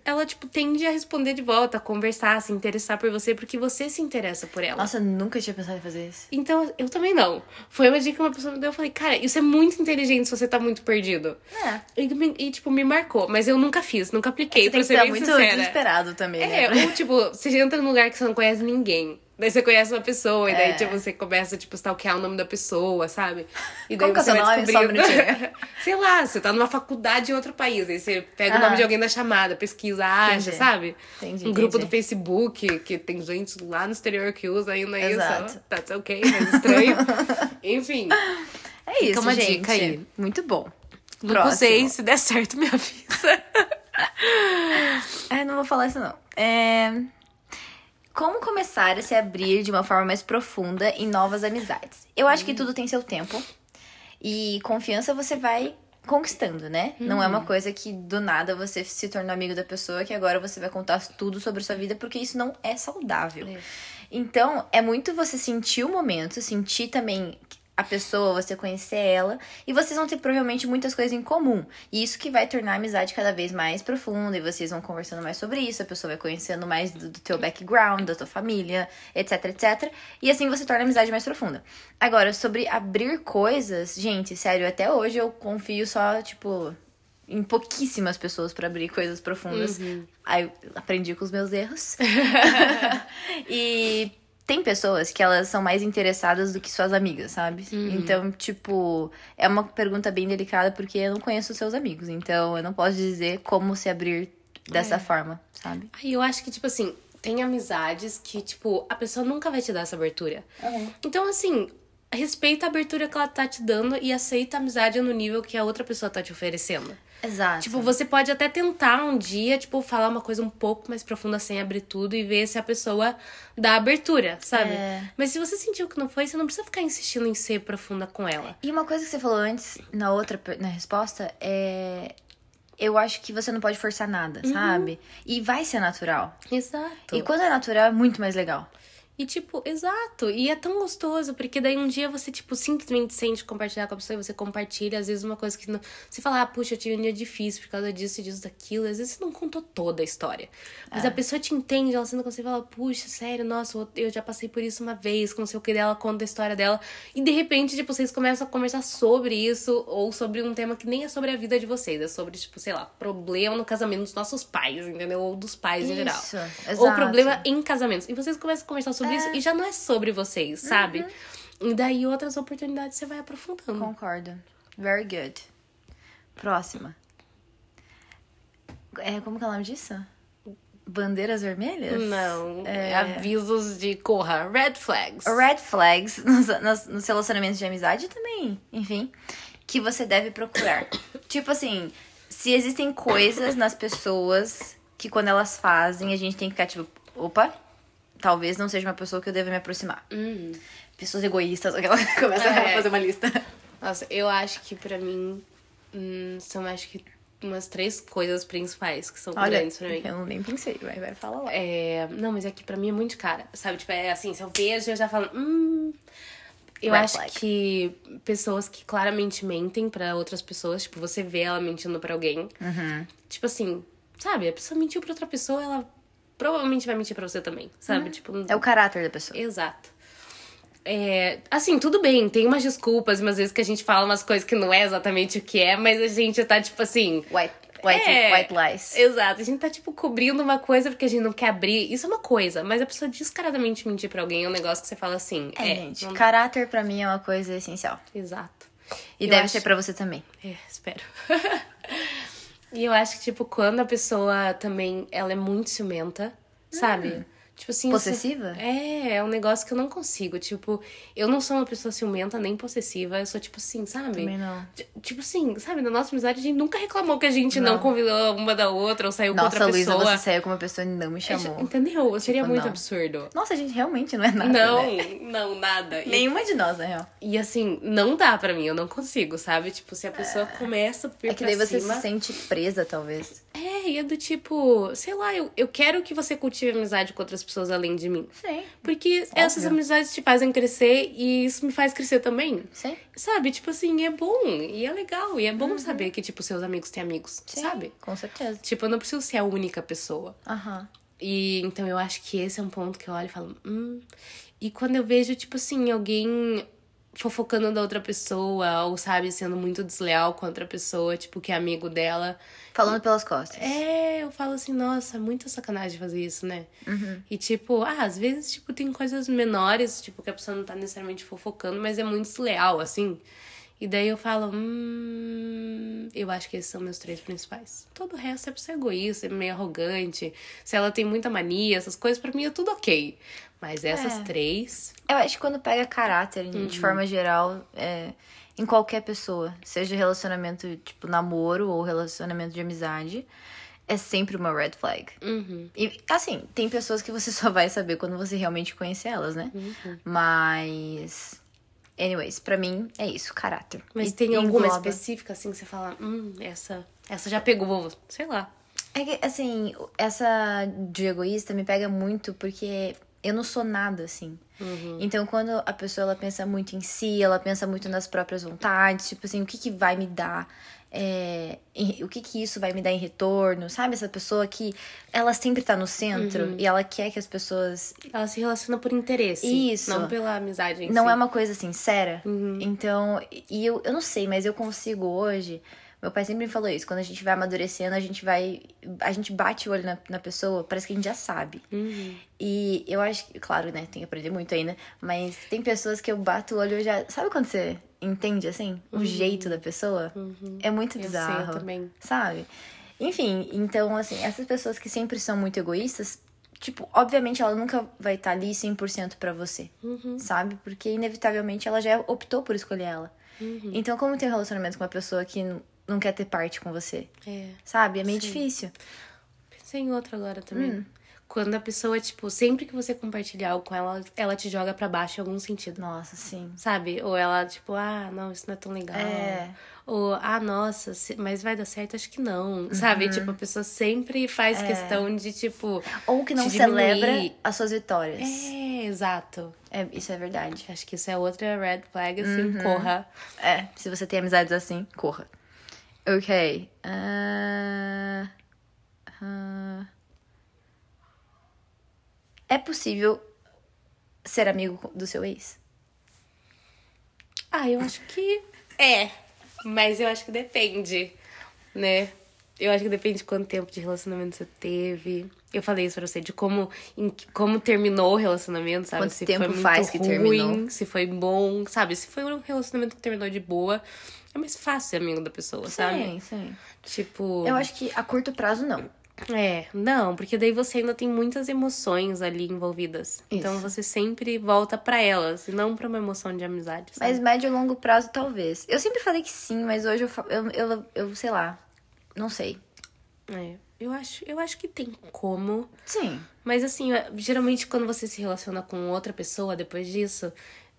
ela, tipo, tende a responder de volta, a conversar, a se interessar por você, porque você se interessa por ela. Nossa, eu nunca tinha pensado em fazer isso. Então, eu também não. Foi uma dica que uma pessoa me deu. Eu falei, cara, isso é muito inteligente se você tá muito perdido. É. E, e, tipo, me marcou. Mas eu nunca fiz, nunca apliquei, Você pra ser bem muito sincera. desesperado também, É, né? ou, tipo, você entra num lugar que você não conhece ninguém. Daí você conhece uma pessoa, e daí, É. tipo, você começa, tipo, stalkear o nome da pessoa, sabe? E daí Como que é você seu vai descobrindo... Sei lá, você tá numa faculdade em outro país, aí você pega o Ah. nome de alguém da chamada, pesquisa, acha, Entendi. sabe? Entendi, um grupo entendi. do Facebook, que tem gente lá no exterior que usa ainda Exato. isso. That's ok, mas estranho. Enfim, É isso, Fica uma gente. dica aí. Muito bom. não usei, se der certo, me avisa. É, não vou falar isso não. É... Como começar a se abrir de uma forma mais profunda em novas amizades? Eu acho que tudo tem seu tempo. E confiança você vai conquistando, né? Não é uma coisa que do nada você se tornou amigo da pessoa que agora você vai contar tudo sobre sua vida, porque isso não é saudável. É. Então, é muito você sentir o momento, sentir também a pessoa, você conhecer ela, e vocês vão ter provavelmente muitas coisas em comum. E isso que vai tornar a amizade cada vez mais profunda, e vocês vão conversando mais sobre isso, a pessoa vai conhecendo mais do, do teu background, da tua família, etc, etc. E assim você torna a amizade mais profunda. Agora, sobre abrir coisas, gente, sério, até hoje eu confio só, tipo, em pouquíssimas pessoas pra abrir coisas profundas. Aí eu aprendi com os meus erros. e tem pessoas que elas são mais interessadas do que suas amigas, sabe? Então, tipo, é uma pergunta bem delicada porque eu não conheço seus amigos. Então, eu não posso dizer como se abrir dessa forma, sabe? Aí eu acho que, tipo assim, tem amizades que, tipo, a pessoa nunca vai te dar essa abertura. Então, assim, respeita a abertura que ela tá te dando e aceita a amizade no nível que a outra pessoa tá te oferecendo. Exato. Tipo, você pode até tentar um dia, tipo, falar uma coisa um pouco mais profunda sem abrir tudo e ver se a pessoa dá abertura, sabe? É. Mas se você sentiu que não foi, você não precisa ficar insistindo em ser profunda com ela. E uma coisa que você falou antes, na outra na resposta, é. Eu acho que você não pode forçar nada, sabe? E vai ser natural. Exato. E quando é natural, é muito mais legal. E, tipo, exato. E é tão gostoso, porque daí um dia você, tipo, simplesmente sente compartilhar com a pessoa e você compartilha, às vezes, uma coisa que não. Você fala, ah, puxa, eu tive um dia difícil por causa disso, disso, daquilo. Às vezes você não contou toda a história. Mas a pessoa te entende, ela sendo com você e fala, puxa, sério, nossa, eu já passei por isso uma vez, com não sei o que dela, conta a história dela. E de repente, tipo, vocês começam a conversar sobre isso, ou sobre um tema que nem é sobre a vida de vocês, é sobre, tipo, sei lá, problema no casamento dos nossos pais, entendeu? Ou dos pais em geral. Isso, Ou exato. problema em casamentos. E vocês começam a conversar sobre isso e já não é sobre vocês, sabe? Uhum. E daí outras oportunidades você vai aprofundando. Concordo. Very good. Próxima. É, como que é o nome disso? Bandeiras vermelhas? Não, É. avisos de corra, red flags. Red flags nos, nos, nos relacionamentos de amizade também, enfim, que você deve procurar. tipo assim, se existem coisas nas pessoas que quando elas fazem, a gente tem que ficar tipo, opa, talvez não seja uma pessoa que eu deva me aproximar. Uhum. Pessoas egoístas, aquela começa É. a fazer uma lista. Nossa, eu acho que pra mim hum, são acho que umas três coisas principais que são Olha, grandes pra mim. eu nem pensei, vai, vai, fala lá. É, não, mas é que pra mim é muito cara, sabe? Tipo, é assim, se eu vejo, eu já falo, hum. Eu Red acho flag. que pessoas que claramente mentem pra outras pessoas, tipo, você vê ela mentindo pra alguém. Uhum. Tipo assim, sabe? A pessoa mentiu pra outra pessoa, ela provavelmente vai mentir pra você também, sabe? Tipo, É o caráter da pessoa. Exato. É, assim, tudo bem, tem umas desculpas, umas vezes que a gente fala umas coisas que não é exatamente o que é, mas a gente tá, tipo assim. White, white, É. white lies. Exato, a gente tá, tipo, cobrindo uma coisa porque a gente não quer abrir. Isso é uma coisa, mas a pessoa descaradamente mentir pra alguém é um negócio que você fala assim. É, É, gente, não- caráter pra mim é uma coisa essencial. Exato. E Eu deve acho- ser pra você também. É, espero. e eu acho que, tipo, quando a pessoa também, ela é muito ciumenta, sabe? Tipo assim... sou- Possessiva? É, é um negócio que eu não consigo. Tipo, eu não sou uma pessoa ciumenta nem possessiva. Eu sou tipo assim, sabe? Também não. Tipo assim, sabe? Na nossa amizade a gente nunca reclamou que a gente não, Não. convidou uma da outra ou saiu com Nossa, outra Luísa, pessoa. você saiu com uma pessoa e não me chamou. Entendeu? Seria Tipo, muito não. absurdo. Nossa, a gente realmente não é nada. não, né? não, nada. E- Nenhuma de nós, na real. E assim, não dá pra mim, eu não consigo, sabe? Tipo, se a pessoa começa por É que daí você cima... se sente presa, talvez. É, e é do tipo, sei lá, eu, eu quero que você cultive amizade com outras pessoas além de mim. Sim. Porque essas Óbvio. amizades te fazem crescer e isso me faz crescer também. Sim. Sabe? Tipo assim, é bom e é legal. E é bom saber que, tipo, seus amigos têm amigos, Sim, sabe? Com certeza. Tipo, eu não preciso ser a única pessoa. Aham. E então eu acho que esse é um ponto que eu olho e falo, hum. E quando eu vejo, tipo assim, alguém fofocando da outra pessoa, ou sabe, sendo muito desleal com outra pessoa, tipo, que é amigo dela. Falando pelas costas. É, eu falo assim, nossa, muita sacanagem fazer isso, né? E tipo, ah, às vezes, tipo, tem coisas menores, tipo, que a pessoa não tá necessariamente fofocando, mas é muito desleal, assim. E daí eu falo, hum, eu acho que esses são meus três principais. Todo o resto é pra ser egoísta, é meio arrogante. Se ela tem muita mania, essas coisas, pra mim é tudo ok. Mas essas É. três. Eu acho que quando pega caráter, Uhum. de forma geral, é, em qualquer pessoa, seja relacionamento tipo namoro ou relacionamento de amizade, é sempre uma red flag. Uhum. E assim, tem pessoas que você só vai saber quando você realmente conhecer elas, né? Uhum. Mas. Anyways, pra mim é isso, caráter. Mas E- tem alguma engloba- específica, assim, que você fala, hum, essa, essa já pegou, sei lá. É que, assim, essa de egoísta me pega muito porque eu não sou nada, assim. Então, quando a pessoa ela pensa muito em si, ela pensa muito nas próprias vontades, tipo assim, o que, que vai me dar. é, em- o que, que isso vai me dar em retorno, sabe? Essa pessoa que ela sempre tá no centro e ela quer que as pessoas Ela se relaciona por interesse. Isso. Não pela amizade em não si. é uma coisa sincera. Então, e eu, eu não sei, mas eu consigo hoje. Meu pai sempre me falou isso. Quando a gente vai amadurecendo, a gente vai. A gente bate o olho na, na pessoa, parece que a gente já sabe. E eu acho que, claro, né? Tem que aprender muito ainda. Mas tem pessoas que eu bato o olho e já. Sabe quando você entende, assim? O jeito da pessoa? É muito Eu sei, bizarro. eu também. Sabe? Enfim, então, assim, essas pessoas que sempre são muito egoístas, tipo, obviamente ela nunca vai estar ali 100% pra você, Uhum. sabe? Porque inevitavelmente ela já optou por escolher ela. Uhum. Então, como ter um relacionamento com uma pessoa que não quer ter parte com você, É. sabe? É meio Sim. difícil. Pensei em outra agora também. Hum. Quando a pessoa, tipo, sempre que você compartilhar algo com ela, ela te joga pra baixo em algum sentido. Nossa, sim. Sabe? Ou ela, tipo, ah, não, isso não é tão legal. É. Ou, ah, nossa, mas vai dar certo? Acho que não. Sabe? Tipo, a pessoa sempre faz questão de, tipo. Ou que não celebra as suas vitórias. É, exato. É, isso é verdade. Acho que isso é outra red flag, assim, Uhum. corra. É, se você tem amizades assim, corra. Ok. ah, ah. é possível ser amigo do seu ex? Ah, eu acho que é. Mas eu acho que depende, né? Eu acho que depende de quanto tempo de relacionamento você teve. Eu falei isso pra você, de como, em como terminou o relacionamento, sabe? Quanto se tempo foi muito faz que ruim, terminou. se foi bom, sabe? Se foi um relacionamento que terminou de boa, é mais fácil ser amigo da pessoa, sabe? Sim, sim. Tipo. Eu acho que a curto prazo, não. É, não, porque daí você ainda tem muitas emoções ali envolvidas. Então Isso. você sempre volta pra elas, e não pra uma emoção de amizade, sabe? Mas médio e longo prazo, talvez. Eu sempre falei que sim, mas hoje eu, eu, eu, eu sei lá. Não sei. É, eu acho, eu acho que tem como. Sim. Mas assim, geralmente quando você se relaciona com outra pessoa depois disso,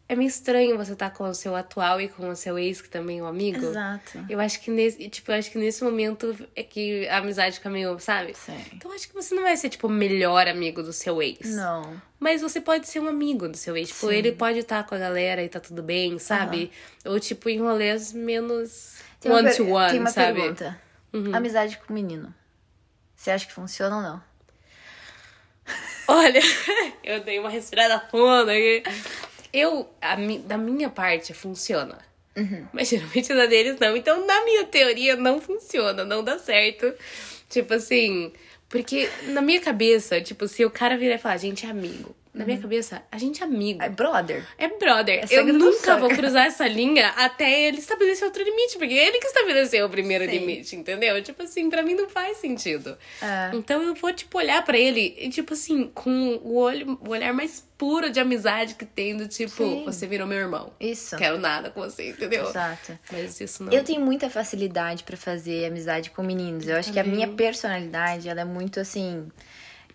é meio estranho você estar tá com o seu atual e com o seu ex, que também é um amigo. Exato. Eu acho que nesse, tipo, eu acho que nesse momento é que a amizade fica meio, sabe? Sim. Então eu acho que você não vai ser, tipo, o melhor amigo do seu ex. Não. Mas você pode ser um amigo do seu ex. Tipo, Sim. ele pode estar com a galera e tá tudo bem, sabe? Ou, tipo, em rolês menos uma one Tem uma sabe? pergunta. Uhum. Amizade com menino. Você acha que funciona ou não? Olha, eu dei uma respirada funda aqui. Eu, a da minha parte, funciona. Uhum. Mas geralmente da deles não. Então, na minha teoria, não funciona, não dá certo. Tipo assim, porque na minha cabeça, tipo, se o cara virar e falar, a gente é amigo. Na minha cabeça, a gente é amigo. É brother. É brother. eu sangue do nunca vou cruzar essa linha até ele estabelecer outro limite, porque ele que estabeleceu o primeiro Sim. limite, entendeu? Tipo assim, pra mim não faz sentido. É. Então eu vou, tipo, olhar pra ele e, tipo assim, com o, olho, o olhar mais puro de amizade que tem, do tipo, Sim. você virou meu irmão. Isso. Quero nada com você, entendeu? Exato. Mas isso não. Eu tenho muita facilidade pra fazer amizade com meninos. Eu acho que a também. minha personalidade, ela é muito assim.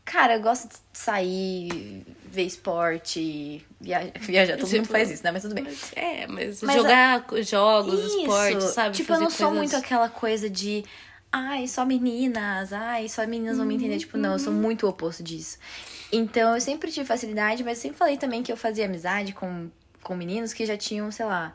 Cara, eu gosto de sair, ver esporte, viajar. Viajar, todo mundo Tipo, faz isso, né? Mas tudo bem. Mas, é, mas, Mas jogar jogos, Isso. esportes, sabe? Tipo, eu não sou coisas- muito aquela coisa de. Ai, só meninas. Ai, só meninas vão me entender. Tipo, não, eu sou muito o oposto disso. Então, eu sempre tive facilidade, mas sempre falei também que eu fazia amizade com, com meninos que já tinham, sei lá.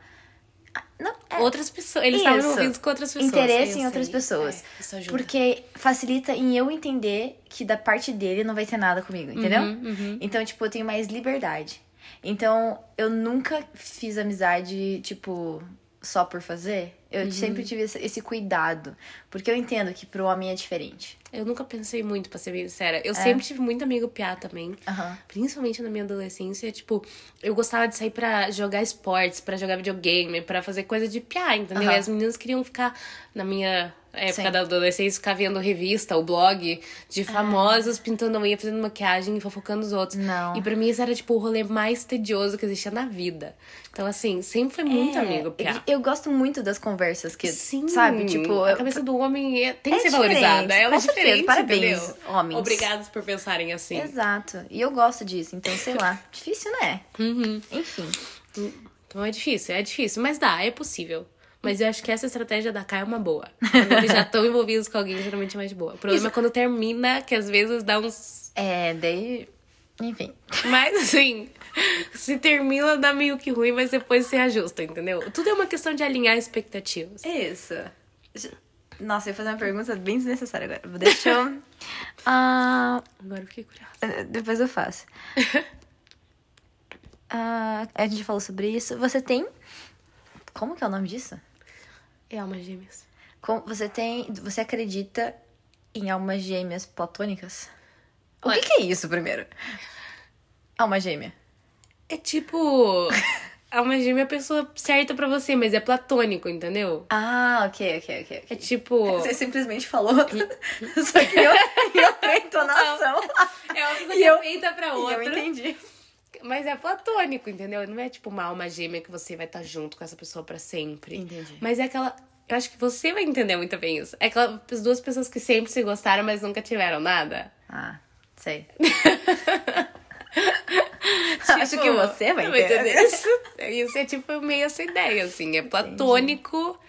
Não, é, Outras pessoas. Eles estavam Isso. envolvidos com outras pessoas. interesse eu em outras pessoas. É. Porque facilita em eu entender que da parte dele não vai ter nada comigo, entendeu? Uhum, Então, tipo, eu tenho mais liberdade. Então, eu nunca fiz amizade, tipo, só por fazer. Eu Uhum. sempre tive esse, esse cuidado. Porque eu entendo que pro homem é diferente. Eu nunca pensei muito, pra ser bem sincera. É. Eu sempre tive muito amigo piá também. Aham. Principalmente na minha adolescência, tipo, eu gostava de sair pra jogar esportes, pra jogar videogame, pra fazer coisa de piá, entendeu? Aham. E as meninas queriam ficar, na minha época Sim. da adolescência, ficar vendo revista, o blog de famosos pintando unha, fazendo maquiagem e fofocando os outros. Não. E pra mim isso era, tipo, o rolê mais tedioso que existia na vida. Então, assim, sempre foi muito É, amigo piá. Eu gosto muito das conversas que, Sim, sabe? Tipo, a eu- cabeça do homem é- tem É que ser diferente, valorizada. Ela é com certeza. Parabéns, entendeu? homens. Obrigados por pensarem assim. Exato. E eu gosto disso. Então, sei lá. Difícil, né? Uhum. Enfim. Então é difícil, é difícil, mas dá, é possível. Mas eu acho que essa estratégia da Kai é uma boa. Quando eles já estão envolvidos com alguém, geralmente é mais boa. O problema é quando termina, que às vezes dá uns. É, daí. Enfim. Mas assim, se termina, dá meio que ruim, mas depois se ajusta, entendeu? Tudo é uma questão de alinhar expectativas. Isso. Nossa, eu ia fazer uma pergunta bem desnecessária agora. Deixa eu. Ah, Agora eu fiquei curiosa. depois eu faço. Ah, a gente falou sobre isso. Você tem. Como que é o nome disso? É almas gêmeas. Você tem. Você acredita em almas gêmeas platônicas? O Olha- que, que é isso, primeiro? Alma gêmea. É tipo. Alma gêmea é a pessoa certa pra você, mas é platônico, entendeu? Ah, ok, ok, ok. É tipo. Você simplesmente falou, só que eu, em outra entonação. É uma coisa E que eu- é feita pra E eu outra. entendi. Mas é platônico, entendeu? Não é tipo uma alma gêmea que você vai estar junto com essa pessoa pra sempre. Entendi. Mas é aquela. Eu acho que você vai entender muito bem isso. É aquelas duas pessoas que sempre se gostaram, mas nunca tiveram nada. Ah, sei. Tipo, Acho que você vai entender. isso. Isso é tipo meio essa ideia, assim. É platônico.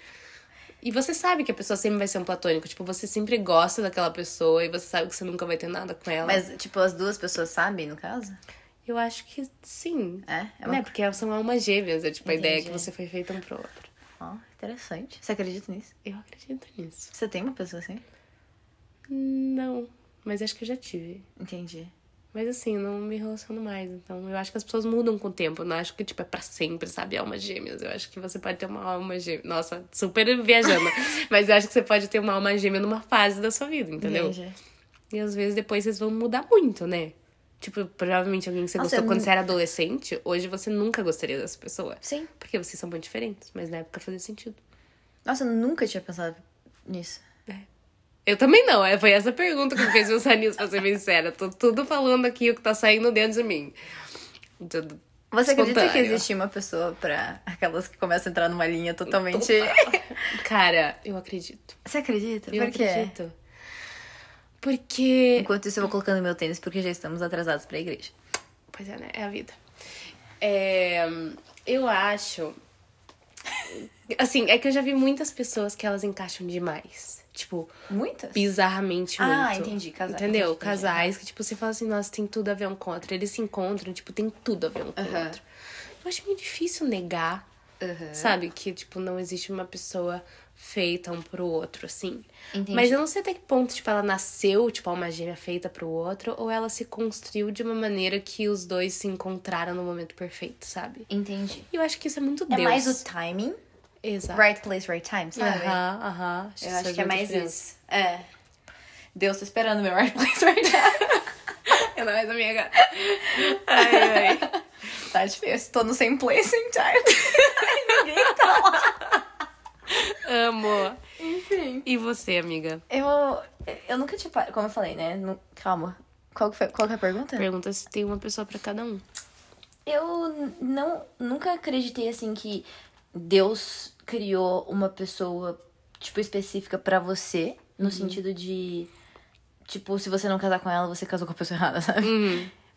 E você sabe que a pessoa sempre vai ser um platônico. Tipo, você sempre gosta daquela pessoa e você sabe que você nunca vai ter nada com ela. Mas, tipo, as duas pessoas sabem, no caso? Eu acho que sim. É? É uma... Porque são almas gêmeas. É tipo a ideia que Entendi. você foi feito um pro outro. Ó, interessante. Você acredita nisso? Eu acredito nisso. Você tem uma pessoa assim? Não, mas acho que eu já tive. Entendi. Mas assim, eu não me relaciono mais. Então, eu acho que as pessoas mudam com o tempo. Eu não acho que, tipo, é pra sempre, sabe? Almas gêmeas. Eu acho que você pode ter uma alma gêmea. Nossa, super viajando. mas eu acho que você pode ter uma alma gêmea numa fase da sua vida, entendeu? Entendi. E às vezes depois vocês vão mudar muito, né? Tipo, provavelmente alguém que você Nossa, gostou eu quando você era adolescente, hoje você nunca gostaria dessa pessoa. Sim. Porque vocês são muito diferentes, mas na época fazia sentido. Nossa, eu nunca tinha pensado nisso. Eu também não, é, foi essa pergunta que me fez pensar nisso, pra ser bem sincera. Tô tudo falando aqui o que tá saindo dentro de mim. Tudo Você acredita que existe uma pessoa pra aquelas que começam a entrar numa linha totalmente. Cara, eu acredito. Você acredita? Eu Por quê? acredito. Porque. Enquanto isso, eu vou colocando meu tênis porque já estamos atrasados pra igreja. Pois é, né? É a vida. É, eu acho. Assim, é que eu já vi muitas pessoas que elas encaixam demais. Tipo, Muitas? bizarramente muito. Ah, entendi, casais. Entendeu? Entendi. Casais que, tipo, você fala assim, nossa, tem tudo a ver um com o outro. Eles se encontram, tipo, tem tudo a ver um com o outro. Eu acho meio difícil negar, sabe? Que, tipo, não existe uma pessoa feita um pro outro, assim. Entendi. Mas eu não sei até que ponto, tipo, ela nasceu, tipo, uma gêmea feita pro outro, ou ela se construiu de uma maneira que os dois se encontraram no momento perfeito, sabe? Entendi. E eu acho que isso é muito É Deus. mais o timing. Exato. Right place, right time, sabe? Aham, aham. Eu isso acho faz que é muita mais diferença. isso. É. Deus tá esperando meu right place, right time. É nóis, amiga. Ai, ai. tá difícil. Tô no same place, same time. Ninguém tá lá. Amo. Enfim. E você, amiga? Eu, eu nunca tinha... Como eu falei, né? Calma. Qual que, foi, qual que é a pergunta? Pergunta se tem uma pessoa pra cada um. Eu não, nunca acreditei assim que Deus criou uma pessoa tipo específica pra você, no sentido de tipo, se você não casar com ela, você casou com a pessoa errada, sabe?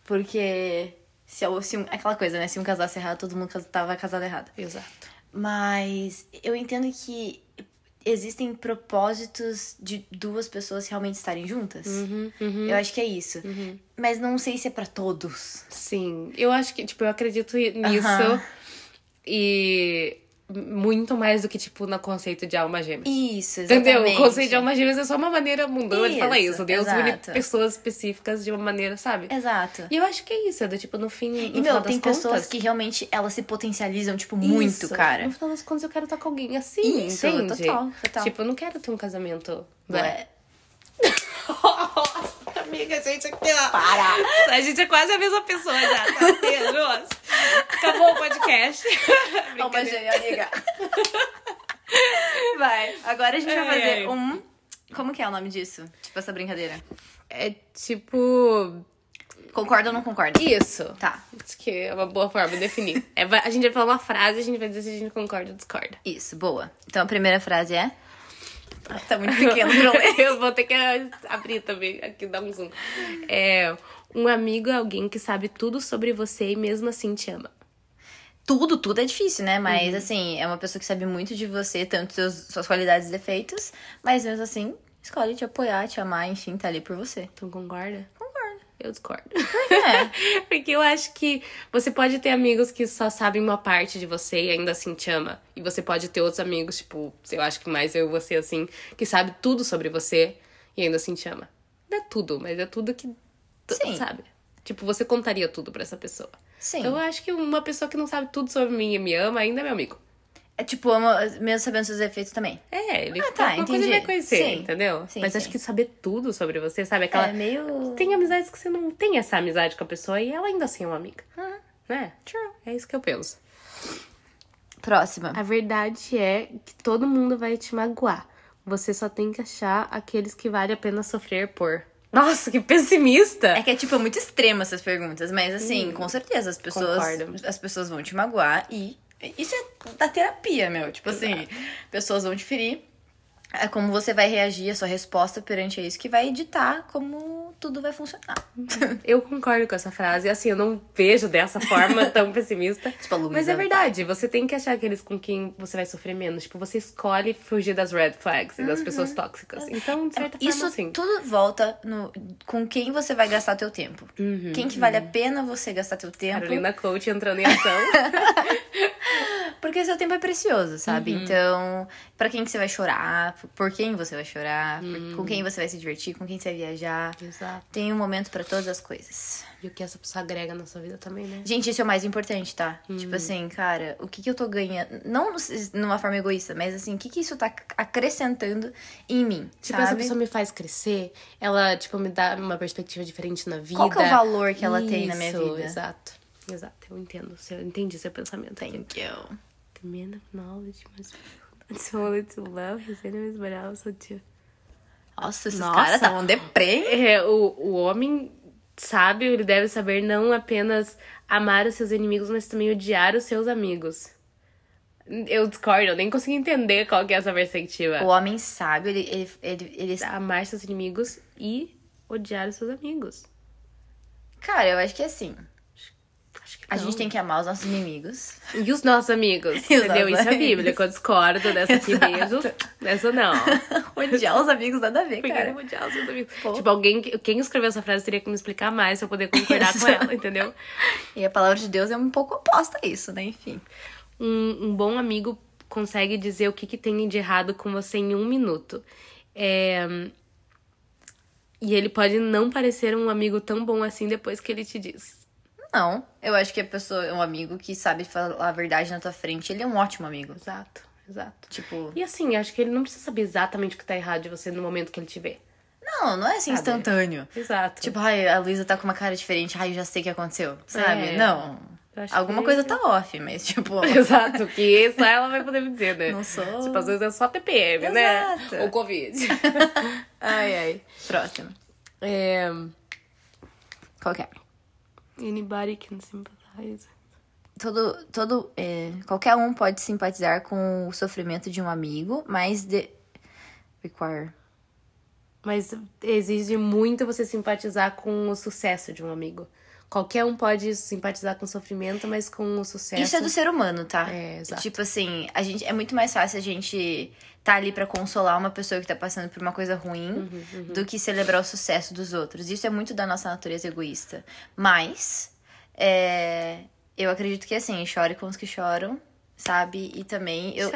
Porque se, se um- aquela coisa, né, se um casasse errado, todo mundo tava casado errado. Exato. Mas eu entendo que existem propósitos de duas pessoas realmente estarem juntas. Uhum, uhum. Eu acho que é isso. Mas não sei se é pra todos. Sim. Eu acho que, tipo, eu acredito nisso. E muito mais do que, tipo, no conceito de alma gêmea. Isso, exatamente. Entendeu? O conceito de alma gêmeas é só uma maneira mundana de falar Isso. Deus une exato. pessoas específicas de uma maneira, sabe? Exato. E eu acho que é isso, é do tipo, no fim. No E, final meu, tem pessoas que realmente elas se potencializam, tipo, muito, Isso. cara. No final das contas, eu quero estar com alguém assim, Isso, entende? total, total. Tipo, eu não quero ter um casamento. Ué. Nossa, amiga, a gente aqui, ó. Para! A gente é quase a mesma pessoa já, tá? Acabou o podcast. Brincadeira. gêmea, amiga. Vai, agora a gente vai Ai, fazer ai. um... Como que é o nome disso? Tipo, essa brincadeira. É tipo. Concorda ou não concorda? Isso. Tá, Acho que é uma boa forma de definir. É, a gente vai falar uma frase e a gente vai dizer se a gente concorda ou discorda. isso, boa. Então a primeira frase é... Tá muito pequeno pra eu ler. Eu vou ter que abrir também, aqui dar um zoom. É, um amigo é alguém que sabe tudo sobre você e mesmo assim te ama. Tudo, tudo é difícil, né? Uhum. Mas, assim, é uma pessoa que sabe muito de você, tanto seus, suas qualidades e defeitos, mas mesmo assim, escolhe te apoiar, te amar, enfim, tá ali por você. Tu concorda? Concordo. Eu discordo. É. Porque eu acho que você pode ter amigos que só sabem uma parte de você e ainda assim te ama. E você pode ter outros amigos, tipo, eu acho que mais eu e você, assim, que sabe tudo sobre você e ainda assim te ama. Não é tudo, mas é tudo que. Sim. Sabe? Tipo, você contaria tudo pra essa pessoa. Sim. Eu acho que uma pessoa que não sabe tudo sobre mim e me ama ainda é meu amigo. É tipo, ama, mesmo sabendo seus defeitos também. É, ele Ah, tá, entendi. vai conhecer, Sim. entendeu? Sim, Mas sim. acho que saber tudo sobre você, sabe? Aquela. É meio. Tem amizades que você não tem essa amizade com a pessoa e ela ainda assim é uma amiga. Uhum. Né? True. É isso que eu penso. Próxima. A verdade é que todo mundo vai te magoar. Você só tem que achar aqueles que vale a pena sofrer por. Nossa, que pessimista! É que é, tipo, muito extremo essas perguntas, mas assim, com certeza as pessoas. concordo. As pessoas vão te magoar e. Isso é da terapia, meu. Tipo assim, pessoas vão te ferir. É como você vai reagir, a sua resposta perante isso que vai ditar como tudo vai funcionar. Eu concordo com essa frase. Assim, eu não vejo dessa forma tão pessimista. Tipo, Mas é vai. verdade, você tem que achar aqueles com quem você vai sofrer menos. Tipo, você escolhe fugir das red flags e das pessoas tóxicas. Então, de certa Uhum. Isso forma, assim. tudo volta no, com quem você vai gastar teu tempo. quem que vale a pena você gastar teu tempo. Carolina Coach entrando em ação. Porque seu tempo é precioso, sabe? Uhum. Então, pra quem que você vai chorar? Por quem você vai chorar? por- Uhum. Com quem você vai se divertir? Com quem você vai viajar? Exato. Tem um momento pra todas as coisas. E o que essa pessoa agrega na sua vida também, né? Gente, isso é o mais importante, tá? Uhum. Tipo assim, cara, o que que eu tô ganhando? Não numa forma egoísta, mas assim, o que que isso tá acrescentando em mim, Tipo, essa sabe? pessoa me faz crescer, ela, tipo, me dá uma perspectiva diferente na vida. Qual que é o valor que ela tem na minha Isso, vida? Exato. Exato, eu entendo. Eu entendi seu pensamento. Thank you. The man of knowledge must only to love his enemies, but also to... Nossa, esses Nossa. caras estavam deprê. É, o, o homem sábio, ele deve saber não apenas amar os seus inimigos, mas também odiar os seus amigos. Eu discordo, eu nem consigo entender qual que é essa perspectiva. O homem sábio, ele, ele, ele, ele Amar seus inimigos e odiar os seus amigos. Cara, eu acho que assim. Acho que A não. gente tem que amar os nossos inimigos. E os nossos amigos, E os entendeu? nossos Isso é bíblico. Eu discordo dessa aqui mesmo. Dessa não. Odiar os amigos, nada a ver, Porque cara. odiar os amigos. Pô. Tipo, alguém, que- quem escreveu essa frase teria que me explicar mais pra eu poder concordar com ela, entendeu? E a palavra de Deus é um pouco oposta a isso, né? Enfim. Um, um bom amigo consegue dizer o que, que tem de errado com você em um minuto. É, E ele pode não parecer um amigo tão bom assim depois que ele te diz. Não, eu acho que a pessoa é um amigo que sabe falar a verdade na tua frente. Ele é um ótimo amigo. Exato, exato. Tipo, E assim, acho que ele não precisa saber exatamente o que tá errado de você no momento que ele te vê. não, não é assim Sabe? instantâneo. Exato. Tipo, ai, a Luísa tá com uma cara diferente, ai, eu já sei o que aconteceu, sabe? É. Não. Alguma que- coisa tá off, mas tipo. Exato, que só ela vai poder me dizer, né? Não sou. Tipo, às vezes é só TPM, né? Exato. Ou Covid. ai, ai. Próximo. é... Qual que é? Anybody can sympathize. Todo, todo, é, qualquer um pode simpatizar com o sofrimento de um amigo, mas de... require. Mas exige muito você simpatizar com o sucesso de um amigo. Qualquer um pode simpatizar com o sofrimento, mas com o sucesso. Isso é do ser humano, tá? É, exato. Tipo assim, a gente é muito mais fácil a gente tá ali pra consolar uma pessoa que tá passando por uma coisa ruim Uhum, do que celebrar o sucesso dos outros. Isso é muito da nossa natureza egoísta. Mas é, eu acredito que assim, chore com os que choram, sabe? E também eu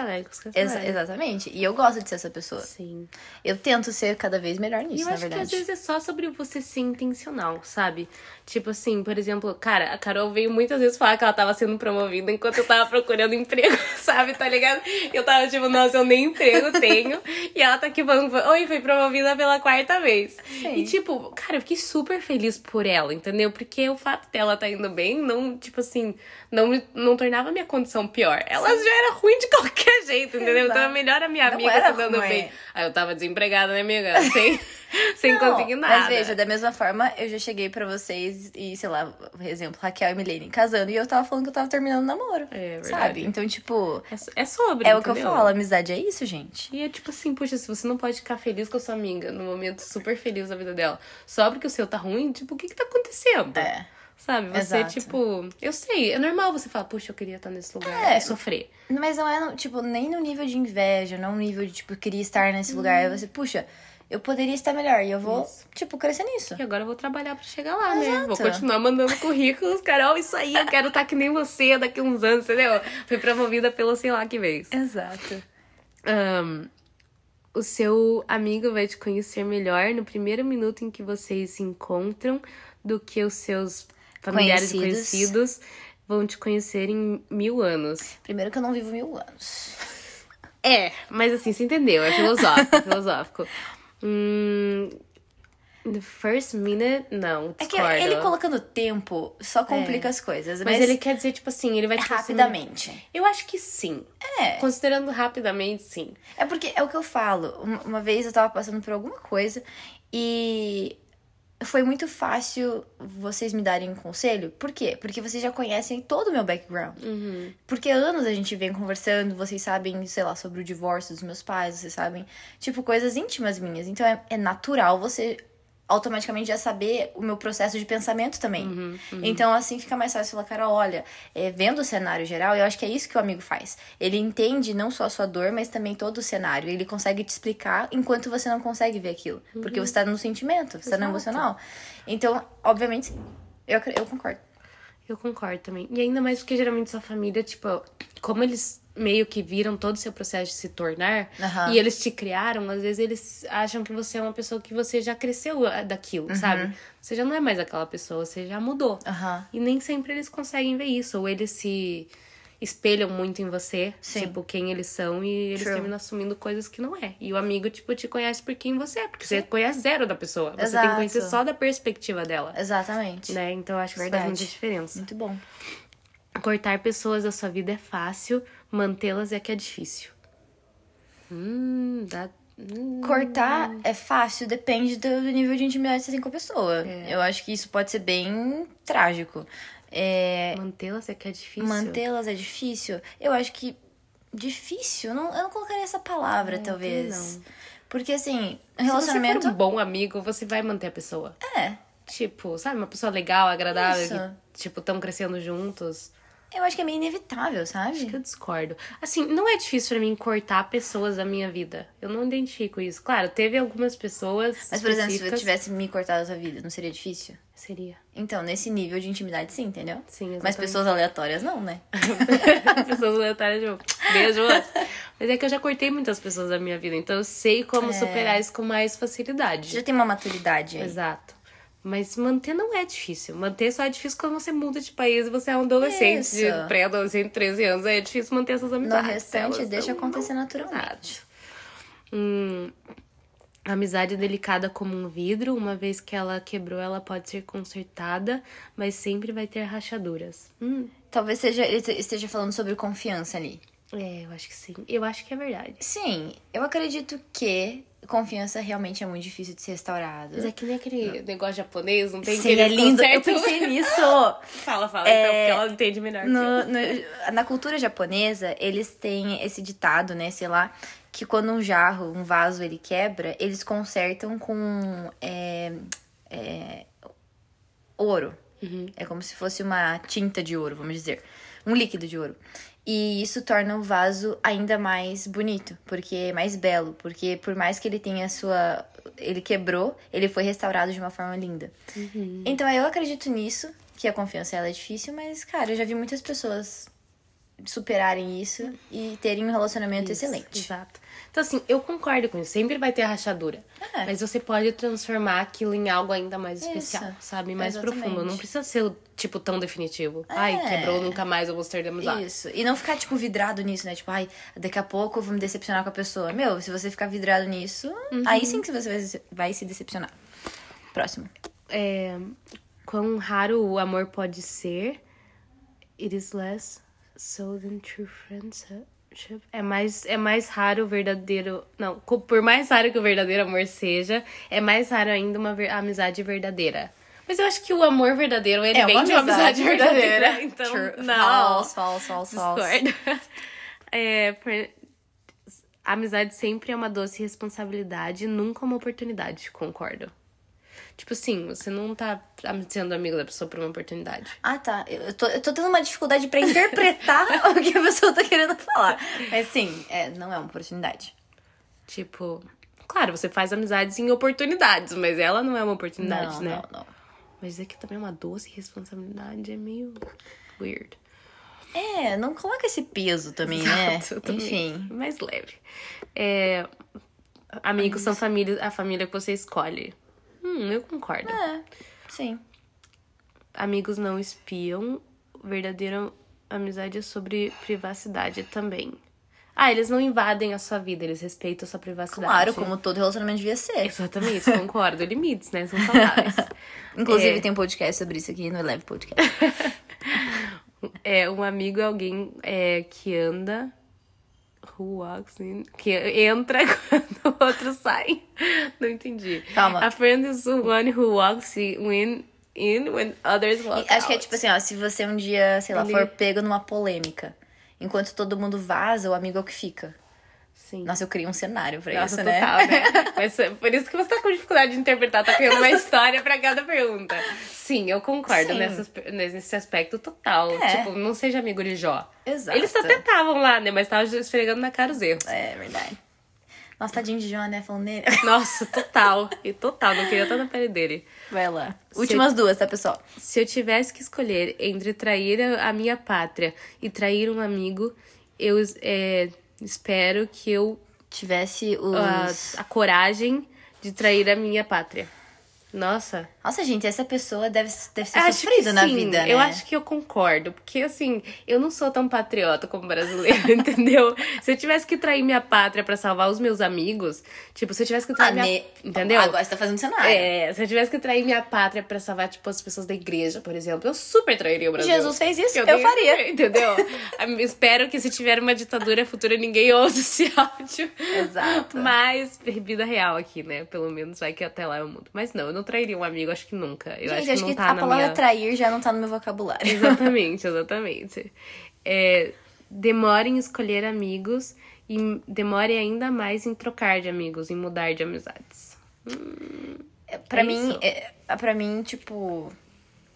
Exa- exatamente. E eu gosto de ser essa pessoa. Sim. Eu tento ser cada vez melhor nisso, eu na acho que verdade. às vezes é só sobre você ser intencional, sabe? Tipo assim, por exemplo, cara, a Carol veio muitas vezes falar que ela tava sendo promovida enquanto eu tava procurando emprego, sabe? Tá ligado? Eu tava tipo, nossa, eu nem emprego tenho. e ela tá aqui falando, oi, fui promovida pela quarta vez. Sim. E tipo, cara, eu fiquei super feliz por ela, entendeu? Porque o fato dela tá indo bem não, tipo assim, não, não tornava a minha condição pior. Ela já era ruim de qualquer jeito, entendeu? Então é Exato. melhor a minha amiga se dando ruim. bem. Aí eu tava desempregada, né, amiga? Sem, sem Não, conseguir nada. Mas veja, da mesma forma, eu já cheguei pra vocês e, sei lá, por exemplo, Raquel e Milene casando e eu tava falando que eu tava terminando o namoro. É verdade. Sabe? Então, tipo, É, é sobre. é o que eu entendeu? falo, amizade é isso, gente. E é tipo assim, puxa, se você não pode ficar feliz com a sua amiga no momento super feliz da vida dela, só porque o seu tá ruim, tipo, o que que tá acontecendo? É. Sabe? Você, Exato. tipo, eu sei, é normal você falar, puxa, eu queria estar nesse lugar É. e sofrer. Mas não é, tipo, nem no nível de inveja, não no nível de, tipo, eu queria estar nesse lugar. Aí você, puxa, eu poderia estar melhor e eu vou, Isso. tipo, crescer nisso. E agora eu vou trabalhar pra chegar lá, né? Exato. Vou continuar mandando currículos, Carol, isso aí, eu quero estar que nem você daqui uns anos, entendeu? Fui promovida pelo sei lá que vez. Exato. Ahn, o seu amigo vai te conhecer melhor no primeiro minuto em que vocês se encontram do que os seus familiares e Conhecidos. conhecidos vão te conhecer em mil anos. Primeiro que eu não vivo mil anos. É, mas assim, você entendeu, é filosófico, é filosófico. Hum, the first minute, não, É que discordo. ele colocando tempo só complica as coisas. Mas, Mas ele quer dizer, tipo assim, ele vai é te conhecer rapidamente. Eu acho que sim. É. Considerando rapidamente, sim. É porque é o que eu falo. Uma vez eu tava passando por alguma coisa e foi muito fácil vocês me darem um conselho. Por quê? Porque vocês já conhecem todo o meu background. Porque há anos a gente vem conversando, vocês sabem, sei lá, sobre o divórcio dos meus pais, vocês sabem, tipo, coisas íntimas minhas. Então é, é natural você automaticamente já saber o meu processo de pensamento também. Então, assim, fica mais fácil falar, cara, olha, é, vendo o cenário geral, eu acho que é isso que o amigo faz. Ele entende não só a sua dor, mas também todo o cenário. Ele consegue te explicar enquanto você não consegue ver aquilo. Porque você tá no sentimento, você tá no Uhum. Exato. emocional. Então, obviamente, eu, eu concordo. Eu concordo também. E ainda mais porque geralmente sua família, tipo, como eles meio que viram todo o seu processo de se tornar Aham. e eles te criaram, às vezes eles acham que você é uma pessoa que você já cresceu ah, daquilo, Uhum. sabe? Você já não é mais aquela pessoa, você já mudou. Aham. E nem sempre eles conseguem ver isso, ou eles se espelham muito em você, Sim. tipo, quem eles são, e eles True. terminam assumindo coisas que não é. E o amigo, tipo, te conhece por quem você é, porque você conhece zero da pessoa. Você tem que conhecer só da perspectiva dela. Exatamente. Né? Então eu acho que isso Verdade. faz muita diferença. Muito bom. Cortar pessoas da sua vida é fácil, mantê-las é que é difícil. Hum, dá. hum. Cortar é fácil, depende do nível de intimidade que você tem com a pessoa. É. Eu acho que isso pode ser bem trágico. É, Mantê-las é que é difícil. Mantê-las é difícil? Eu acho que difícil, eu não, eu não colocaria essa palavra, É, talvez. também Porque assim, Se relacionamento. você for um bom amigo, você vai manter a pessoa. É. Tipo, sabe, uma pessoa legal, agradável, Isso. que, tipo, estão crescendo juntos. Eu acho que é meio inevitável, sabe? Eu discordo. Assim, não é difícil pra mim cortar pessoas da minha vida. Eu não identifico isso. Claro, teve algumas pessoas. Mas, por exemplo, se eu tivesse me cortado da sua vida, não seria difícil? Seria. Então, nesse nível de intimidade, sim, entendeu? Sim, Mas exatamente. pessoas aleatórias, não, né? pessoas aleatórias, tipo, beijo. Mas é que eu já cortei muitas pessoas da minha vida, então eu sei como É. superar isso com mais facilidade. Você já tem uma maturidade aí. Exato. Mas manter não é difícil. Manter só é difícil quando você muda de país e você é um adolescente, pré-adolescente, 13 anos. É difícil manter essas No amizades. restante, Elas deixa acontecer naturalmente. Hum, amizade é delicada como um vidro. Uma vez que ela quebrou, ela pode ser consertada, mas sempre vai ter rachaduras. Hum, Talvez seja, ele esteja falando sobre confiança ali. é, eu acho que sim. Eu acho que é verdade. Sim, eu acredito que confiança realmente é muito difícil de ser restaurada. Mas é que nem aquele negócio japonês, não tem Seria eles lindo. Eu pensei nisso. Fala, fala, É, então, porque ela entende melhor. No- no- na cultura japonesa, eles têm esse ditado, né? Sei lá, que quando um jarro, um vaso, ele quebra, eles consertam com é, é, ouro. É como se fosse uma tinta de ouro, vamos dizer. Um líquido de ouro. E isso torna o vaso ainda mais bonito, porque é mais belo. Porque por mais que ele tenha a sua. Ele quebrou, ele foi restaurado de uma forma linda. Então eu acredito nisso, que a confiança ela é difícil, mas, cara, eu já vi muitas pessoas superarem isso e terem um relacionamento Isso, excelente. Exato. Então, assim, eu concordo com isso. Sempre vai ter rachadura. É. Mas você pode transformar aquilo em algo ainda mais Isso. especial, sabe? Mais Exatamente. profundo. Não precisa ser, tipo, tão definitivo. Ai, É. quebrou, nunca mais eu vou de amizade. Isso. E não ficar, tipo, vidrado nisso, né? Tipo, ai, daqui a pouco eu vou me decepcionar com a pessoa. Meu, se você ficar vidrado nisso, aí sim que você vai se- vai se decepcionar. Próximo. É, quão raro o amor pode ser. It is less so than true friendship. É mais, é mais raro o verdadeiro. Não, por mais raro que o verdadeiro amor seja, é mais raro ainda uma ver- amizade verdadeira. Mas eu acho que o amor verdadeiro ele É vem uma de uma amizade verdadeira. verdadeira. Então, True. não. False, false, false, false. Discordo. É, a amizade sempre é uma doce responsabilidade, nunca uma oportunidade, concordo. Tipo assim, você não tá sendo amigo da pessoa por uma oportunidade. Ah, tá. Eu tô, eu tô tendo uma dificuldade pra interpretar o que a pessoa tá querendo falar. Mas sim, é, não é uma oportunidade. Tipo, claro, você faz amizades em oportunidades, mas ela não é uma oportunidade, não, né? não, não. Mas é que também é uma doce responsabilidade, é meio weird. É, não coloca esse peso também, né? Exato, também. Enfim. Mais leve. É, amigos são família, a família que você escolhe. Hum, eu concordo. É, sim. Amigos não espiam. Verdadeira amizade é sobre privacidade também. Ah, eles não invadem a sua vida, eles respeitam a sua privacidade. Claro, como todo relacionamento devia ser. Exatamente, concordo. Limites, né? São saudáveis. Inclusive, É. tem um podcast sobre isso aqui no Eleve Podcast. É, um amigo é alguém é, que anda. Who walks in? Que entra quando o outro sai. Não entendi. Calma. A friend is the one who walks in, in when others walk E acho que é tipo assim, ó, se você um dia, sei lá, Ele- for pego numa polêmica, enquanto todo mundo vaza, o amigo é o que fica. Sim. Nossa, eu criei um cenário pra Nossa, isso, total, né? né? Mas por isso que você tá com dificuldade de interpretar, tá criando uma história pra cada pergunta. Sim, eu concordo Sim. nessas- nesse aspecto total. É. Tipo, não seja amigo de Jó. Exato. Eles até estavam lá, né? Mas estavam esfregando na cara os erros. É verdade. Nossa, tadinho de João, né? Falando nele. Nossa, total. E total, não queria estar na pele dele. Vai lá. Últimas duas, tá, pessoal? Se eu tivesse que escolher entre trair a a minha pátria e trair um amigo, eu é, espero que eu Tivesse a, os. a coragem de trair a minha pátria. Nossa. Nossa, gente, essa pessoa deve, deve ser Acho sofrida na sim, vida, né? Eu acho que eu concordo. Porque, assim, eu não sou tão patriota como brasileira, entendeu? Se eu tivesse que trair minha pátria pra salvar os meus amigos, tipo, se eu tivesse que trair Ah, minha... ne- Entendeu? Agora você tá fazendo cenário. É, se eu tivesse que trair minha pátria pra salvar, tipo, as pessoas da igreja, por exemplo, eu super trairia o Brasil. Jesus fez isso, eu tenho- faria. Entendeu? Eu Espero que se tiver uma ditadura futura, ninguém ouça esse áudio. Exato. Mas, vida real aqui, né? Pelo menos vai que até lá eu mudo. Mas não, eu não trairia um amigo, acho que nunca. Eu Gente, acho que não tá a palavra minha... trair já não tá no meu vocabulário. Exatamente, exatamente. É, demore em escolher amigos e demore ainda mais em trocar de amigos, em mudar de amizades. Pra É mim, isso. é, pra mim, tipo.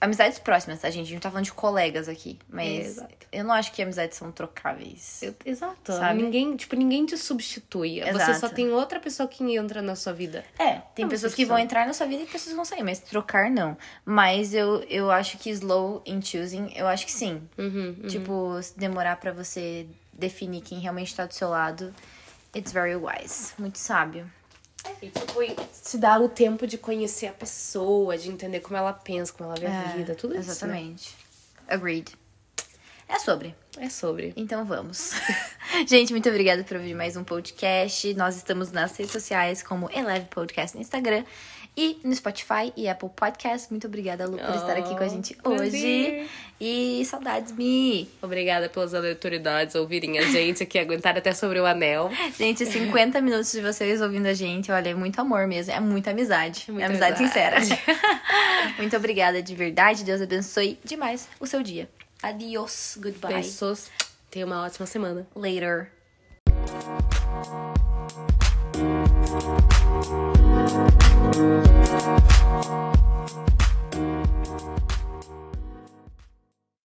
Amizades próximas, tá, gente? A gente tá falando de colegas aqui. Mas eu não acho que amizades são trocáveis. Eu- Exato. Sabe? Ninguém, tipo, ninguém te substitui. Você Exato. só tem outra pessoa que entra na sua vida. É, tem Não, pessoas que vão entrar na sua vida e pessoas que vão sair, mas trocar não. Mas eu, eu acho que slow in choosing, eu acho que sim. Uhum, Tipo, se demorar pra você definir quem realmente tá do seu lado, it's very wise. Muito sábio. E, tipo, e se dá o tempo de conhecer a pessoa, de entender como ela pensa, como ela vê a vida, tudo isso. né? Exatamente. Agreed. É sobre. É sobre. Então vamos. Gente, muito obrigada por ouvir mais um podcast. Nós estamos nas redes sociais como Eleve Podcast no Instagram e no Spotify e Apple Podcast. Muito obrigada, Lu, por estar aqui com a gente Oh, hoje. prazer. E saudades, Mi. Obrigada pelas autoridades ouvirem a gente aqui, aguentar até sobre o anel. Gente, 50 minutos de vocês ouvindo a gente, olha, é muito amor mesmo, é muita amizade. É, muita amizade, amizade. sincera. muito obrigada de verdade. Deus abençoe demais o seu dia. Adiós. Goodbye. Beijos. Tenha uma ótima semana. Later. Thank you.